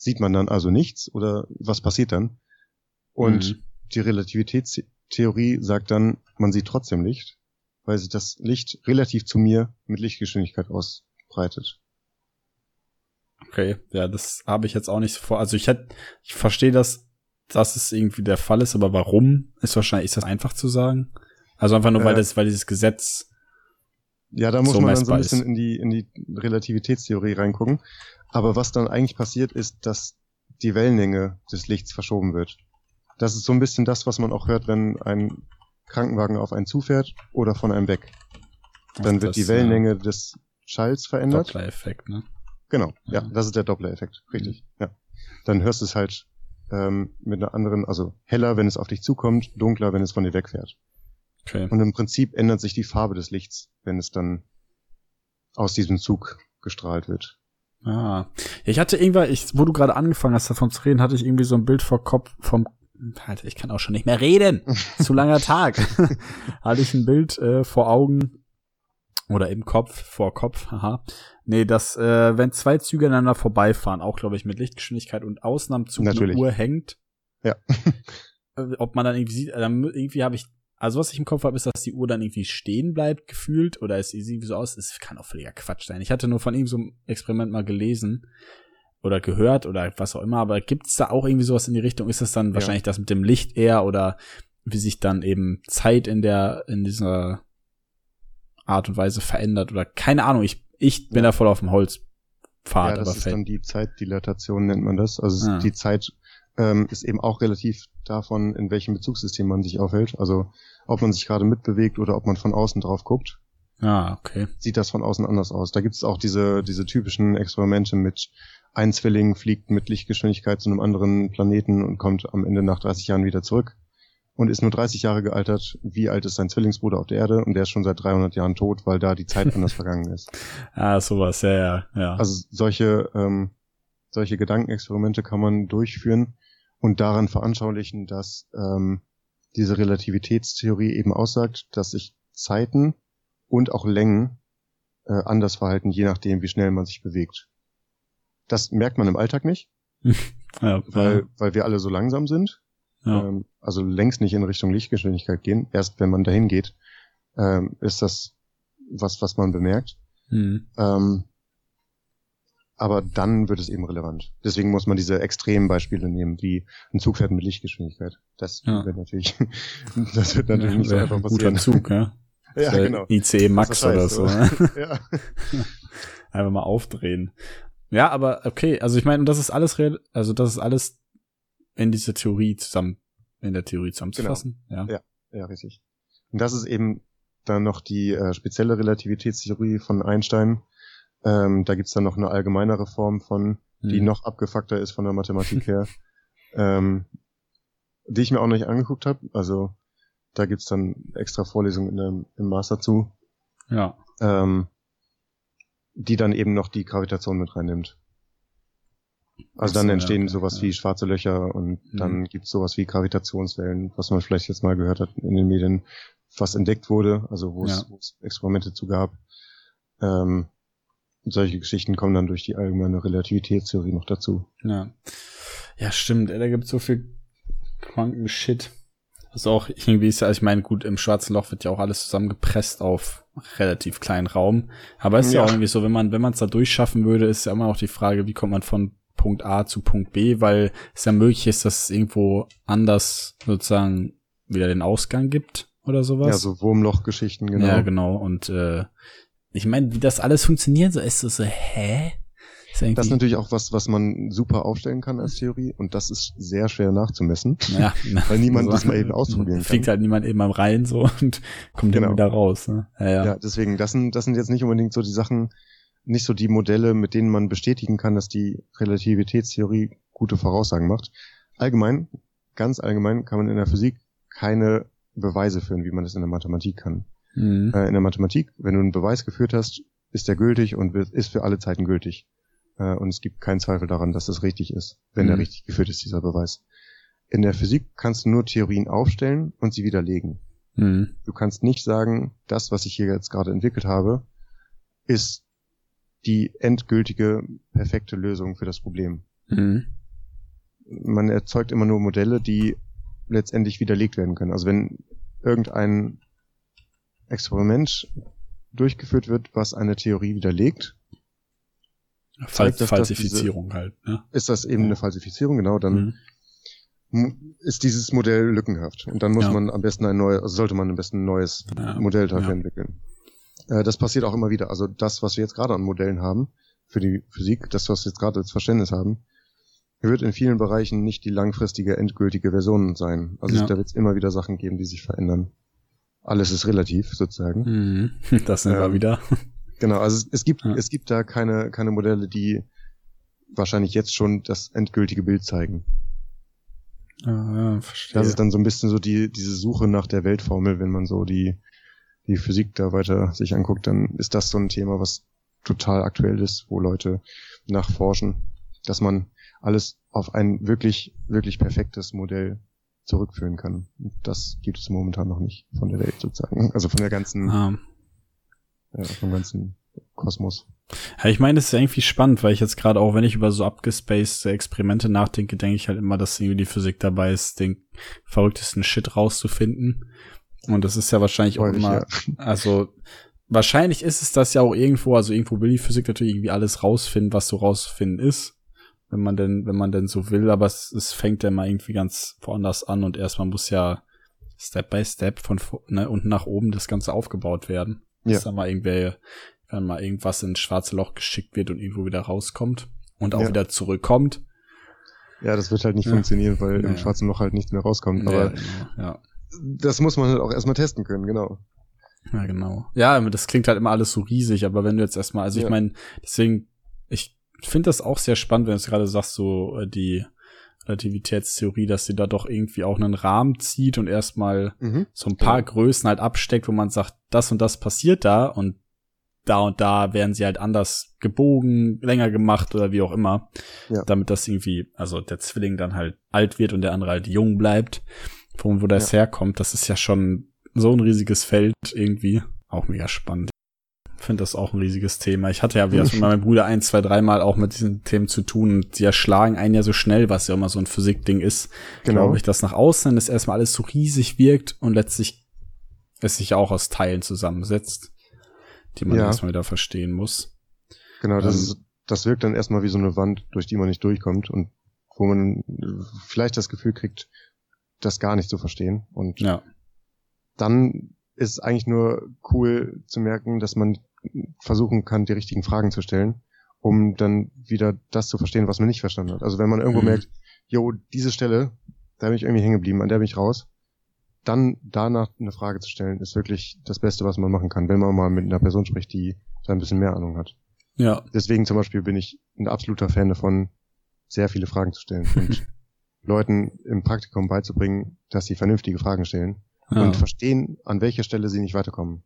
Sieht man dann also nichts oder was passiert dann? Und mhm. die Relativitätstheorie sagt dann, man sieht trotzdem Licht, weil sich das Licht relativ zu mir mit Lichtgeschwindigkeit ausbreitet. Okay, ja, das habe ich jetzt auch nicht vor. Also ich hätte, ich verstehe, dass das ist irgendwie der Fall ist, aber warum ist wahrscheinlich ist das einfach zu sagen? Also einfach nur, weil das, weil dieses Gesetz ja, da muss so man dann so ein bisschen in die, in die Relativitätstheorie reingucken. Aber was dann eigentlich passiert, ist, dass die Wellenlänge des Lichts verschoben wird. Das ist so ein bisschen das, was man auch hört, wenn ein Krankenwagen auf einen zufährt oder von einem weg. Dann Ach, wird das, die Wellenlänge ja. des Schalls verändert. Doppler-Effekt, ne? Genau, ja. ja, das ist der Doppler-Effekt, richtig, mhm. ja. Dann hörst du es halt ähm, mit einer anderen, also heller, wenn es auf dich zukommt, dunkler, wenn es von dir wegfährt. Okay. Und im Prinzip ändert sich die Farbe des Lichts, wenn es dann aus diesem Zug gestrahlt wird. Ah. Ich hatte irgendwann, ich, wo du gerade angefangen hast, davon zu reden, hatte ich irgendwie so ein Bild vor Kopf vom Alter, ich kann auch schon nicht mehr reden. Zu langer Tag. hatte ich ein Bild äh, vor Augen oder im Kopf, vor Kopf, haha. Nee, dass, äh, wenn zwei Züge aneinander vorbeifahren, auch glaube ich mit Lichtgeschwindigkeit und außen am Zug Natürlich. eine Uhr hängt. Ja. Äh, ob man dann irgendwie sieht, dann irgendwie habe ich also was ich im Kopf habe, ist, dass die Uhr dann irgendwie stehen bleibt, gefühlt, oder es sieht irgendwie so aus. Es kann auch völliger Quatsch sein. Ich hatte nur von irgendeinem so Experiment mal gelesen oder gehört oder was auch immer, aber gibt's da auch irgendwie sowas in die Richtung? Ist das dann ja. wahrscheinlich das mit dem Licht eher oder wie sich dann eben Zeit in der, in dieser Art und Weise verändert oder keine Ahnung, ich, ich bin ja. da voll auf dem Holzpfad. Ja, das ist dann die Zeitdilatation, nennt man das. Also ah. die Zeit ähm, ist eben auch relativ davon, in welchem Bezugssystem man sich aufhält. Also ob man sich gerade mitbewegt oder ob man von außen drauf guckt. Ah, okay. Sieht das von außen anders aus. Da gibt es auch diese, diese typischen Experimente mit ein Zwilling fliegt mit Lichtgeschwindigkeit zu einem anderen Planeten und kommt am Ende nach 30 Jahren wieder zurück und ist nur 30 Jahre gealtert. Wie alt ist sein Zwillingsbruder auf der Erde? Und der ist schon seit 300 Jahren tot, weil da die Zeit anders vergangen ist. Ah, sowas, ja, ja, ja. Also solche, ähm, solche Gedankenexperimente kann man durchführen und daran veranschaulichen, dass ähm, diese Relativitätstheorie eben aussagt, dass sich Zeiten und auch Längen äh, anders verhalten, je nachdem, wie schnell man sich bewegt. Das merkt man im Alltag nicht, ja, weil, weil wir alle so langsam sind. Ja. Ähm, also längst nicht in Richtung Lichtgeschwindigkeit gehen. Erst wenn man dahin geht, ähm, ist das was, was man bemerkt. Mhm. Ähm, aber dann wird es eben relevant. Deswegen muss man diese extremen Beispiele nehmen, wie ein Zug fährt mit Lichtgeschwindigkeit. Das ja. wird natürlich, das wird natürlich ja, nicht so einfach passieren. Guter Zug, ja. Ja, genau. ICE Max oder so. Ja. Einfach mal aufdrehen. Ja, aber okay, also ich meine, das ist alles real, also das ist alles in dieser Theorie zusammen, in der Theorie zusammenzufassen. Genau. Ja. ja, ja, richtig. Und das ist eben dann noch die äh, spezielle Relativitätstheorie von Einstein. Ähm, da gibt's dann noch eine allgemeinere Form von, die Hm. noch abgefuckter ist von der Mathematik her, ähm, die ich mir auch noch nicht angeguckt habe. Also da gibt's dann extra Vorlesungen in dem, im Master zu, Ja. ähm, die dann eben noch die Gravitation mit reinnimmt. Also dann so, ja, entstehen okay, sowas ja. wie schwarze Löcher und dann Mhm. gibt's sowas wie Gravitationswellen, was man vielleicht jetzt mal gehört hat in den Medien, was entdeckt wurde, also wo es Ja. Experimente zu gab. Ähm, solche Geschichten kommen dann durch die allgemeine Relativitätstheorie noch dazu. Ja. Ja, stimmt. Da gibt's so viel kranken Shit. Also auch irgendwie ist ja, ich meine, gut, im schwarzen Loch wird ja auch alles zusammengepresst auf relativ kleinen Raum. Aber es ist ja. Ja. auch irgendwie so, wenn man, wenn man es da durchschaffen würde, ist ja immer noch die Frage, wie kommt man von Punkt A zu Punkt B, weil es ja möglich ist, dass es irgendwo anders sozusagen wieder den Ausgang gibt oder sowas. Ja, so Wurmlochgeschichten, genau. Ja, genau. Und äh, ich meine, wie das alles funktioniert, so ist es so, hä? Ist Das ist natürlich auch was, was man super aufstellen kann als Theorie und das ist sehr schwer nachzumessen. ja, Weil niemand so, das mal eben ausprobieren kann. Fliegt halt niemand eben mal rein so und kommt Genau. dann wieder raus. Ne? Ja, ja. Ja, deswegen, das sind, das sind jetzt nicht unbedingt so die Sachen, nicht so die Modelle, mit denen man bestätigen kann, dass die Relativitätstheorie gute Voraussagen macht. Allgemein, ganz allgemein kann man in der Physik keine Beweise führen, wie man das in der Mathematik kann. Mhm. Äh, in der Mathematik, wenn du einen Beweis geführt hast, ist der gültig und ist für alle Zeiten gültig. Äh, und es gibt keinen Zweifel daran, dass das richtig ist, wenn Mhm. er richtig geführt ist, dieser Beweis. In der Physik kannst du nur Theorien aufstellen und sie widerlegen. Mhm. Du kannst nicht sagen, das, was ich hier jetzt gerade entwickelt habe, ist die endgültige, perfekte Lösung für das Problem. Mhm. Man erzeugt immer nur Modelle, die letztendlich widerlegt werden können. Also wenn irgendein Experiment durchgeführt wird, was eine Theorie widerlegt, Fal zeigt, Falsifizierung halt. Ne? ist das eben eine Falsifizierung, genau, dann Mhm. ist dieses Modell lückenhaft. Und dann muss Ja. man am besten ein neues, also sollte man am besten ein neues Ja. Modell dafür Ja. entwickeln. Äh, das passiert auch immer wieder. Also das, was wir jetzt gerade an Modellen haben, für die Physik, das, was wir jetzt gerade als Verständnis haben, wird in vielen Bereichen nicht die langfristige, endgültige Version sein. Also Ja. da wird es immer wieder Sachen geben, die sich verändern. Alles ist relativ, sozusagen. Mhm. Das sind wir Ähm, wieder. Genau, also es, es gibt, Ja. es gibt da keine, keine Modelle, die wahrscheinlich jetzt schon das endgültige Bild zeigen. Ah, verstehe. Das ist dann so ein bisschen so die, diese Suche nach der Weltformel, wenn man so die, die Physik da weiter sich anguckt, dann ist das so ein Thema, was total aktuell ist, wo Leute nachforschen, dass man alles auf ein wirklich, wirklich perfektes Modell zurückführen kann. Das gibt es momentan noch nicht von der Welt sozusagen. Also von der ganzen, ah. ja, vom ganzen Kosmos. Ja, ich meine, das ist irgendwie spannend, weil ich jetzt gerade auch, wenn ich über so abgespaced Experimente nachdenke, denke ich halt immer, dass irgendwie die Physik dabei ist, den verrücktesten Shit rauszufinden. Und das ist ja wahrscheinlich auch Häufig, immer, ja. also wahrscheinlich ist es das ja auch irgendwo, also irgendwo will die Physik natürlich irgendwie alles rausfinden, was so rausfinden ist, wenn man denn, wenn man denn so will, aber es, es fängt ja mal irgendwie ganz woanders an und erstmal muss ja Step by Step von vo- ne, unten nach oben das Ganze aufgebaut werden. Ja. Dass da mal irgendwer, wenn mal irgendwas ins schwarze Loch geschickt wird und irgendwo wieder rauskommt und auch Ja. wieder zurückkommt. Ja, das wird halt nicht Ja. funktionieren, weil Ja. im schwarzen Loch halt nichts mehr rauskommt. Aber genau, ja. Das muss man halt auch erstmal testen können, genau. Ja, genau. Ja, das klingt halt immer alles so riesig, aber wenn du jetzt erstmal, also ich Ja. meine, deswegen, ich finde das auch sehr spannend, wenn du es gerade sagst, so äh, die Relativitätstheorie, dass sie da doch irgendwie auch einen Rahmen zieht und erstmal Mhm. so ein paar Genau. Größen halt absteckt, wo man sagt, das und das passiert da und da und da werden sie halt anders gebogen, länger gemacht oder wie auch immer, Ja. damit das irgendwie, also der Zwilling dann halt alt wird und der andere halt jung bleibt, von wo das herkommt, das ist ja schon so ein riesiges Feld irgendwie, auch mega spannend. Ich finde das auch ein riesiges Thema. Ich hatte ja, wie das mit meinem Bruder ein, zwei, dreimal auch mit diesen Themen zu tun. Und die erschlagen einen ja so schnell, was ja immer so ein Physikding ist Genau. glaube ich, dass nach außen das erstmal alles so riesig wirkt und letztlich es sich auch aus Teilen zusammensetzt, die man Ja. erstmal wieder verstehen muss. Genau, das, Ähm, ist, das wirkt dann erstmal wie so eine Wand, durch die man nicht durchkommt und wo man vielleicht das Gefühl kriegt, das gar nicht zu verstehen. Und Ja. dann ist eigentlich nur cool zu merken, dass man versuchen kann, die richtigen Fragen zu stellen, um dann wieder das zu verstehen, was man nicht verstanden hat. Also wenn man irgendwo Mhm. merkt, jo, diese Stelle, da bin ich irgendwie hängen geblieben, an der bin ich raus, dann danach eine Frage zu stellen, ist wirklich das Beste, was man machen kann, wenn man mal mit einer Person spricht, die da ein bisschen mehr Ahnung hat. Ja. Deswegen zum Beispiel bin ich ein absoluter Fan davon, sehr viele Fragen zu stellen und Leuten im Praktikum beizubringen, dass sie vernünftige Fragen stellen ja. und verstehen, an welcher Stelle sie nicht weiterkommen.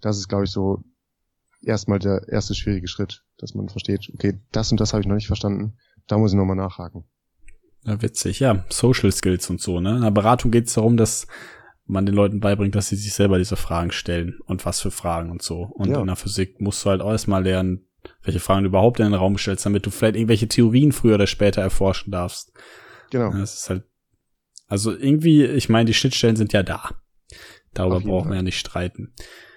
Das ist, glaube ich, so erstmal der erste schwierige Schritt, dass man versteht, okay, das und das habe ich noch nicht verstanden, da muss ich nochmal nachhaken. Ja, witzig. Ja, Social Skills und so, ne? In der Beratung geht es darum, dass man den Leuten beibringt, dass sie sich selber diese Fragen stellen und was für Fragen und so. Und Ja. in der Physik musst du halt auch erstmal lernen, welche Fragen du überhaupt in den Raum stellst, damit du vielleicht irgendwelche Theorien früher oder später erforschen darfst. Genau. Das ist halt, also irgendwie, ich meine, die Schnittstellen sind ja da. Darüber brauchen wir ja nicht streiten.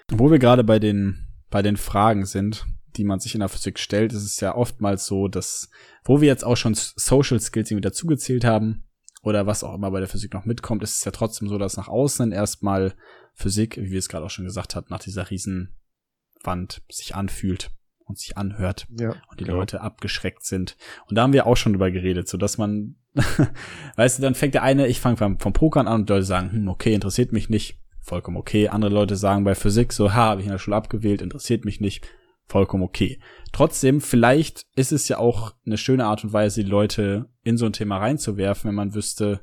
Wo wir gerade bei den, bei den Fragen sind, die man sich in der Physik stellt, ist es ja oftmals so, dass, wo wir jetzt auch schon Social Skills irgendwie dazugezählt haben, oder was auch immer bei der Physik noch mitkommt, ist es ja trotzdem so, dass nach außen erstmal Physik, wie wir es gerade auch schon gesagt hatten, nach dieser Riesenwand sich anfühlt und sich anhört Ja. und die genau. Leute abgeschreckt sind. Und da haben wir auch schon drüber geredet, so dass man, weißt du, dann fängt der eine, ich fange vom, vom Pokern an und Leute sagen, hm, okay, interessiert mich nicht, vollkommen okay. Andere Leute sagen bei Physik so, ha, habe ich in der Schule abgewählt, interessiert mich nicht, vollkommen okay. Trotzdem, vielleicht ist es ja auch eine schöne Art und Weise, die Leute in so ein Thema reinzuwerfen, wenn man wüsste,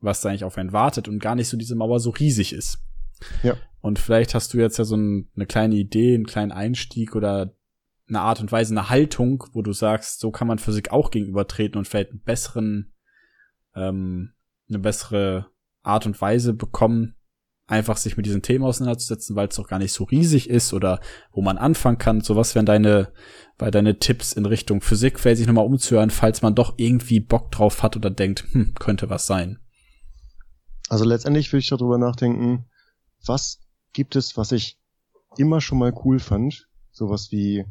was da eigentlich auf einen wartet und gar nicht so diese Mauer so riesig ist. Ja. Und vielleicht hast du jetzt ja so ein, eine kleine Idee, einen kleinen Einstieg oder eine Art und Weise, eine Haltung, wo du sagst, so kann man Physik auch gegenübertreten und vielleicht einen besseren, ähm, eine bessere Art und Weise bekommen, einfach sich mit diesen Themen auseinanderzusetzen, weil es doch gar nicht so riesig ist oder wo man anfangen kann. So was wären deine, weil deine Tipps in Richtung Physik, vielleicht sich nochmal umzuhören, falls man doch irgendwie Bock drauf hat oder denkt, hm, könnte was sein. Also letztendlich würde ich darüber nachdenken, was gibt es, was ich immer schon mal cool fand? Sowas wie,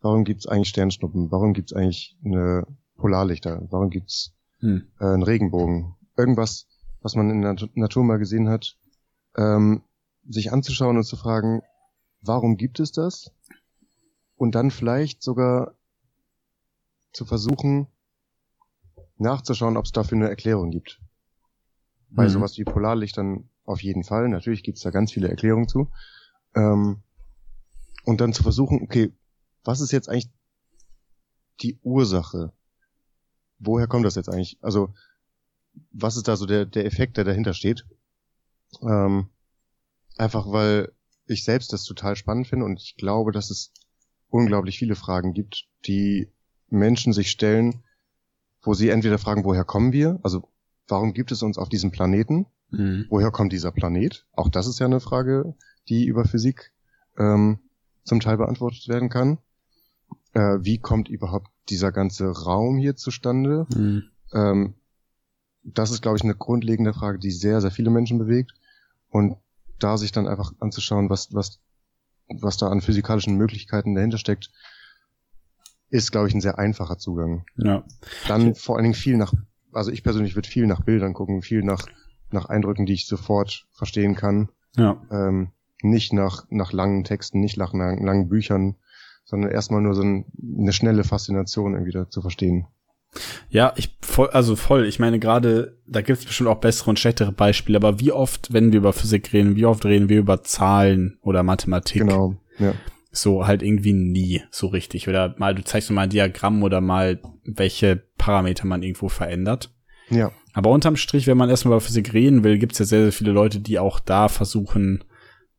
warum gibt es eigentlich Sternschnuppen? Warum gibt es eigentlich eine Polarlichter? Warum gibt es Hm. äh, einen Regenbogen? Irgendwas, was man in der Nat- Natur mal gesehen hat, ähm, sich anzuschauen und zu fragen, warum gibt es das? Und dann vielleicht sogar zu versuchen, nachzuschauen, ob es dafür eine Erklärung gibt. Bei Mhm. sowas wie Polarlichtern auf jeden Fall. Natürlich gibt's da ganz viele Erklärungen zu. Ähm, und dann zu versuchen, okay, was ist jetzt eigentlich die Ursache? Woher kommt das jetzt eigentlich? Also, was ist da so der, der Effekt, der dahinter steht? Ähm, einfach weil ich selbst das total spannend finde und ich glaube, dass es unglaublich viele Fragen gibt, die Menschen sich stellen, wo sie entweder fragen, woher kommen wir? Also, warum gibt es uns auf diesem Planeten? Hm. woher kommt dieser Planet? Auch das ist ja eine Frage, die über Physik ähm, zum Teil beantwortet werden kann. Äh, wie kommt überhaupt dieser ganze Raum hier zustande? Hm. Ähm, das ist, glaube ich, eine grundlegende Frage, die sehr, sehr viele Menschen bewegt. Und da sich dann einfach anzuschauen, was, was, was da an physikalischen Möglichkeiten dahinter steckt, ist, glaube ich, ein sehr einfacher Zugang. Ja. Dann vor allen Dingen viel nach, also ich persönlich würde viel nach Bildern gucken, viel nach, nach Eindrücken, die ich sofort verstehen kann. Ja. Ähm, nicht nach, nach langen Texten, nicht nach langen, langen Büchern, sondern erstmal nur so ein, eine schnelle Faszination irgendwie da zu verstehen. Ja, ich voll, also voll. Ich meine, gerade, da gibt es bestimmt auch bessere und schlechtere Beispiele, aber wie oft, wenn wir über Physik reden, wie oft reden wir über Zahlen oder Mathematik? Genau, ja. So halt irgendwie nie so richtig. Oder mal, du zeigst mir mal ein Diagramm oder mal, welche Parameter man irgendwo verändert. Ja, Aber unterm Strich, wenn man erstmal über Physik reden will, gibt es ja sehr, sehr viele Leute, die auch da versuchen,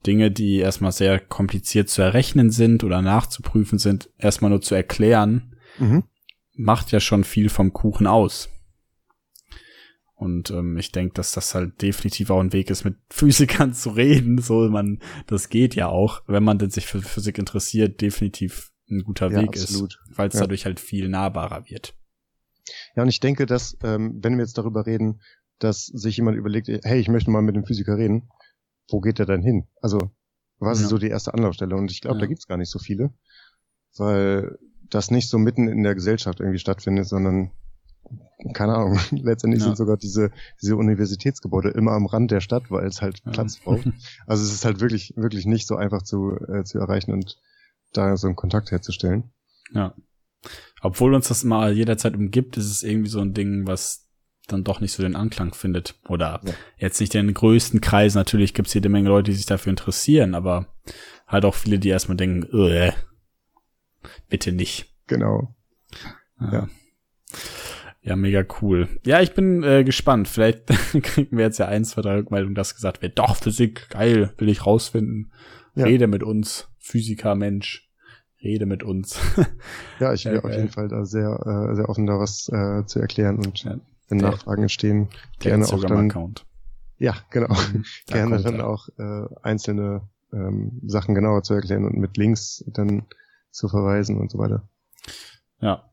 Dinge, die erstmal sehr kompliziert zu errechnen sind oder nachzuprüfen sind, erstmal nur zu erklären, mhm. macht ja schon viel vom Kuchen aus. Und ähm, ich denke, dass das halt definitiv auch ein Weg ist, mit Physikern zu reden. So, man, das geht ja auch, wenn man denn sich für Physik interessiert, definitiv ein guter Ja, Weg absolut. ist, weil es Ja. dadurch halt viel nahbarer wird. Ja, und ich denke, dass, ähm, wenn wir jetzt darüber reden, dass sich jemand überlegt, hey, ich möchte mal mit dem Physiker reden, wo geht er denn hin? Also, was Ja. ist so die erste Anlaufstelle? Und ich glaube, Ja. da gibt's gar nicht so viele, weil das nicht so mitten in der Gesellschaft irgendwie stattfindet, sondern keine Ahnung, letztendlich ja. sind sogar diese, diese Universitätsgebäude immer am Rand der Stadt, weil es halt. Platz braucht. Also es ist halt wirklich, wirklich nicht so einfach zu, äh, zu erreichen und da so einen Kontakt herzustellen. Ja. Obwohl uns das immer jederzeit umgibt, ist es irgendwie so ein Ding, was dann doch nicht so den Anklang findet. Oder ja. jetzt nicht in den größten Kreisen. Natürlich gibt es jede Menge Leute, die sich dafür interessieren, aber halt auch viele, die erstmal denken, äh, bitte nicht. Genau. Ja. ja. Ja, mega cool. Ja, ich bin äh, gespannt. Vielleicht kriegen wir jetzt ja ein, zwei, drei Rückmeldungen, dass gesagt wird, doch, Physik, geil, will ich rausfinden. Ja. Rede mit uns, Physiker, Mensch. Rede mit uns. ja, ich wäre ja, auf jeden Fall da sehr, äh, sehr offen, da was äh, zu erklären und ja, wenn der, Nachfragen entstehen, gerne auch dann. Account. Ja, genau. Mhm, da gerne dann er. auch äh, einzelne ähm, Sachen genauer zu erklären und mit Links dann zu verweisen und so weiter. Ja,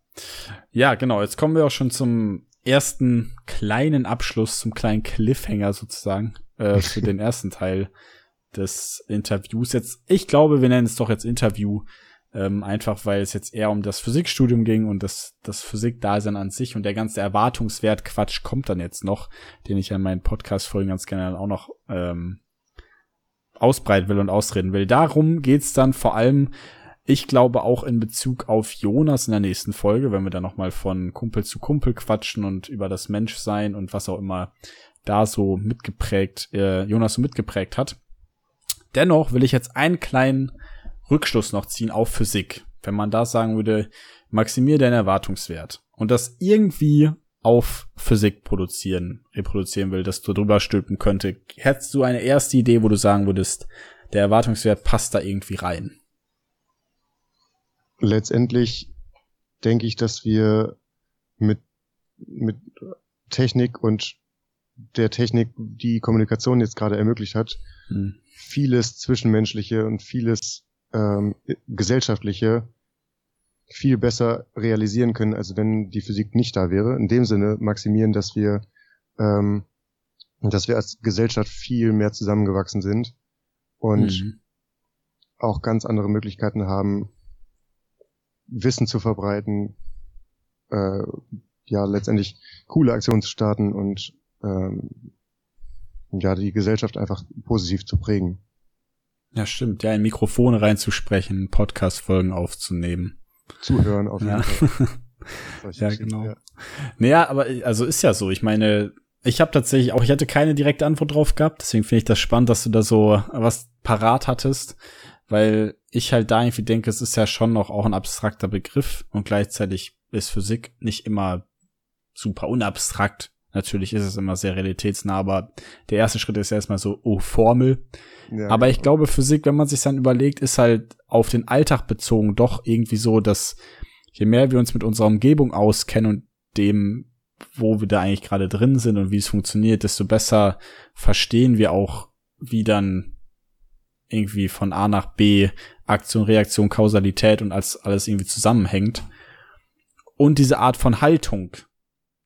ja, genau. Jetzt kommen wir auch schon zum ersten kleinen Abschluss, zum kleinen Cliffhanger sozusagen äh, für den ersten Teil des Interviews. Jetzt, ich glaube, wir nennen es doch jetzt Interview, ähm, einfach weil es jetzt eher um das Physikstudium ging und das, das Physikdasein an sich und der ganze Erwartungswert Quatsch kommt dann jetzt noch, den ich an meinen Podcast-Folgen ganz gerne auch noch ähm, ausbreiten will und ausreden will. Darum geht's dann vor allem ich glaube auch in Bezug auf Jonas in der nächsten Folge, wenn wir dann nochmal von Kumpel zu Kumpel quatschen und über das Menschsein und was auch immer da so mitgeprägt, äh, Jonas so mitgeprägt hat. Dennoch will ich jetzt einen kleinen Rückschluss noch ziehen auf Physik. Wenn man da sagen würde, maximier deinen Erwartungswert und das irgendwie auf Physik produzieren, reproduzieren will, dass du drüber stülpen könnte. Hättest du eine erste Idee, wo du sagen würdest, der Erwartungswert passt da irgendwie rein? letztendlich denke ich, dass wir mit, mit Technik und der Technik, die Kommunikation jetzt gerade ermöglicht hat, hm. vieles Zwischenmenschliche und vieles ähm, Gesellschaftliche viel besser realisieren können, als wenn die Physik nicht da wäre. In dem Sinne maximieren, dass wir, ähm, dass wir als Gesellschaft viel mehr zusammengewachsen sind und mhm. auch ganz andere Möglichkeiten haben, Wissen zu verbreiten, äh, ja, letztendlich coole Aktionen zu starten und ähm, ja, die Gesellschaft einfach positiv zu prägen. Ja, stimmt. Ja, in Mikrofone reinzusprechen, Podcast-Folgen aufzunehmen. Zuhören auf jeden ja. Fall. ja, genau. Ja. Naja, aber also ist ja so. Ich meine, ich habe tatsächlich auch, ich hatte keine direkte Antwort drauf gehabt, deswegen finde ich das spannend, dass du da so was parat hattest weil ich halt da irgendwie denke, es ist ja schon noch auch ein abstrakter Begriff und gleichzeitig ist Physik nicht immer super unabstrakt. Natürlich ist es immer sehr realitätsnah, aber der erste Schritt ist erstmal so, oh, Formel. Ja, aber genau. ich glaube, Physik, wenn man sich dann überlegt, ist halt auf den Alltag bezogen doch irgendwie so, dass je mehr wir uns mit unserer Umgebung auskennen und dem, wo wir da eigentlich gerade drin sind und wie es funktioniert, desto besser verstehen wir auch, wie dann irgendwie von A nach B, Aktion, Reaktion, Kausalität und als alles irgendwie zusammenhängt. Und diese Art von Haltung,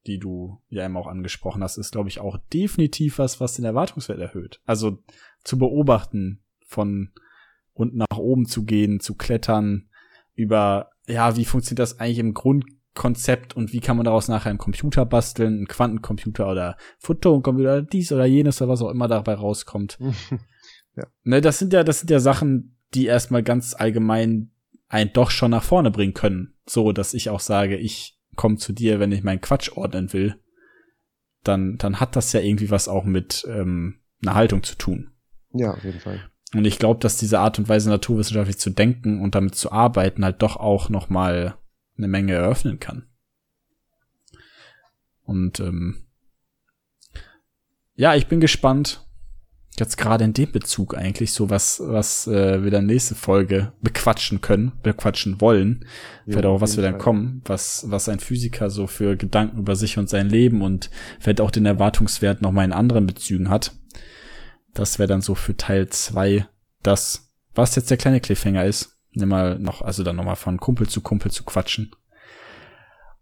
die du ja eben auch angesprochen hast, ist, glaube ich, auch definitiv was, was den Erwartungswert erhöht. Also zu beobachten, von unten nach oben zu gehen, zu klettern, über, ja, wie funktioniert das eigentlich im Grundkonzept und wie kann man daraus nachher einen Computer basteln, einen Quantencomputer oder Photoncomputer, dies oder jenes oder was auch immer dabei rauskommt. Ja. Ne, das sind ja, das sind ja Sachen, die erstmal ganz allgemein einen doch schon nach vorne bringen können. So, dass ich auch sage, ich komme zu dir, wenn ich meinen Quatsch ordnen will. Dann, dann hat das ja irgendwie was auch mit ähm, einer Haltung zu tun. Ja, auf jeden Fall. Und ich glaube, dass diese Art und Weise naturwissenschaftlich zu denken und damit zu arbeiten halt doch auch noch mal eine Menge eröffnen kann. Und ähm, ja, ich bin gespannt, jetzt gerade in dem Bezug eigentlich so was, was äh, wir dann nächste Folge bequatschen können, bequatschen wollen, ja, vielleicht auch was wir dann Fall. kommen, was, was ein Physiker so für Gedanken über sich und sein Leben und vielleicht auch den Erwartungswert nochmal in anderen Bezügen hat. Das wäre dann so für Teil zwei das, was jetzt der kleine Cliffhanger ist. Nimm mal noch, also dann nochmal von Kumpel zu Kumpel zu quatschen.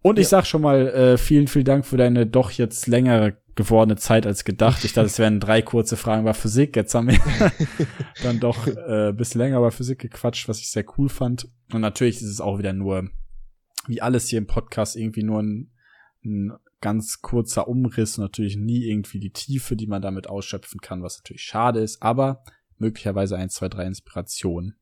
Und ich sag schon mal äh, vielen, vielen Dank für deine doch jetzt längere gewordene Zeit als gedacht. Ich dachte, es wären drei kurze Fragen über Physik. Jetzt haben wir dann doch äh, bisschen länger über Physik gequatscht, was ich sehr cool fand. Und natürlich ist es auch wieder nur, wie alles hier im Podcast, irgendwie nur ein ein ganz kurzer Umriss, natürlich nie irgendwie die Tiefe, die man damit ausschöpfen kann, was natürlich schade ist, aber möglicherweise ein, zwei, drei Inspirationen.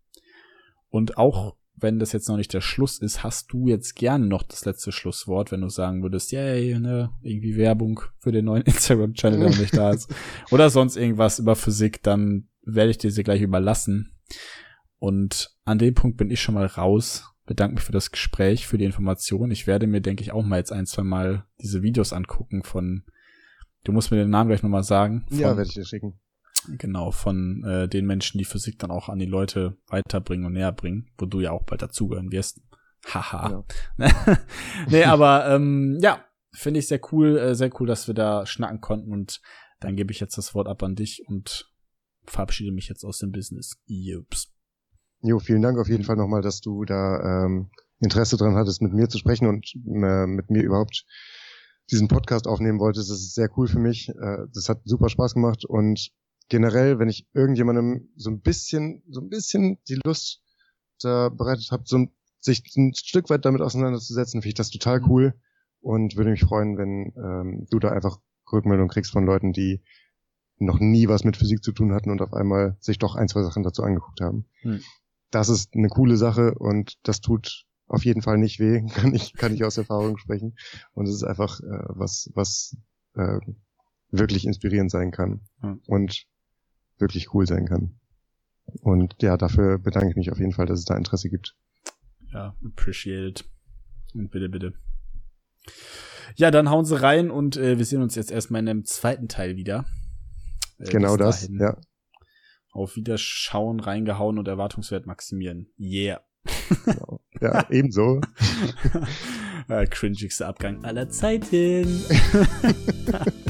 Und auch wenn das jetzt noch nicht der Schluss ist, hast du jetzt gerne noch das letzte Schlusswort, wenn du sagen würdest, yay, ne, irgendwie Werbung für den neuen Instagram-Channel, der noch nicht da ist. Oder sonst irgendwas über Physik, dann werde ich dir sie gleich überlassen. Und an dem Punkt bin ich schon mal raus. Bedanke mich für das Gespräch, für die Information. Ich werde mir, denke ich, auch mal jetzt ein, zwei Mal diese Videos angucken von, du musst mir den Namen gleich nochmal sagen. Von, ja, werde ich dir schicken. Genau, von äh, den Menschen, die Physik dann auch an die Leute weiterbringen und näher bringen, wo du ja auch bald dazugehören wirst. Haha. Ja. nee, aber ähm, ja, finde ich sehr cool, äh, sehr cool, dass wir da schnacken konnten und dann gebe ich jetzt das Wort ab an dich und verabschiede mich jetzt aus dem Business. Jups. Jo, vielen Dank auf jeden Fall nochmal, dass du da ähm, Interesse dran hattest, mit mir zu sprechen und äh, mit mir überhaupt diesen Podcast aufnehmen wolltest. Das ist sehr cool für mich. Äh, das hat super Spaß gemacht und generell, wenn ich irgendjemandem so ein bisschen, so ein bisschen die Lust da bereitet habe, so sich ein Stück weit damit auseinanderzusetzen, finde ich das total cool und würde mich freuen, wenn ähm, du da einfach Rückmeldung kriegst von Leuten, die noch nie was mit Physik zu tun hatten und auf einmal sich doch ein, zwei Sachen dazu angeguckt haben. Hm. Das ist eine coole Sache und das tut auf jeden Fall nicht weh, kann ich, kann ich aus Erfahrung sprechen. Und es ist einfach äh, was, was äh, wirklich inspirierend sein kann. Hm. Und wirklich cool sein kann. Und ja, dafür bedanke ich mich auf jeden Fall, dass es da Interesse gibt. Ja, appreciate Und bitte, bitte. Ja, dann hauen sie rein und äh, wir sehen uns jetzt erstmal in einem zweiten Teil wieder. Äh, genau das, ja. Auf Wiederschauen, reingehauen und Erwartungswert maximieren. Yeah. Genau. Ja, ebenso. äh, cringigster Abgang aller Zeiten.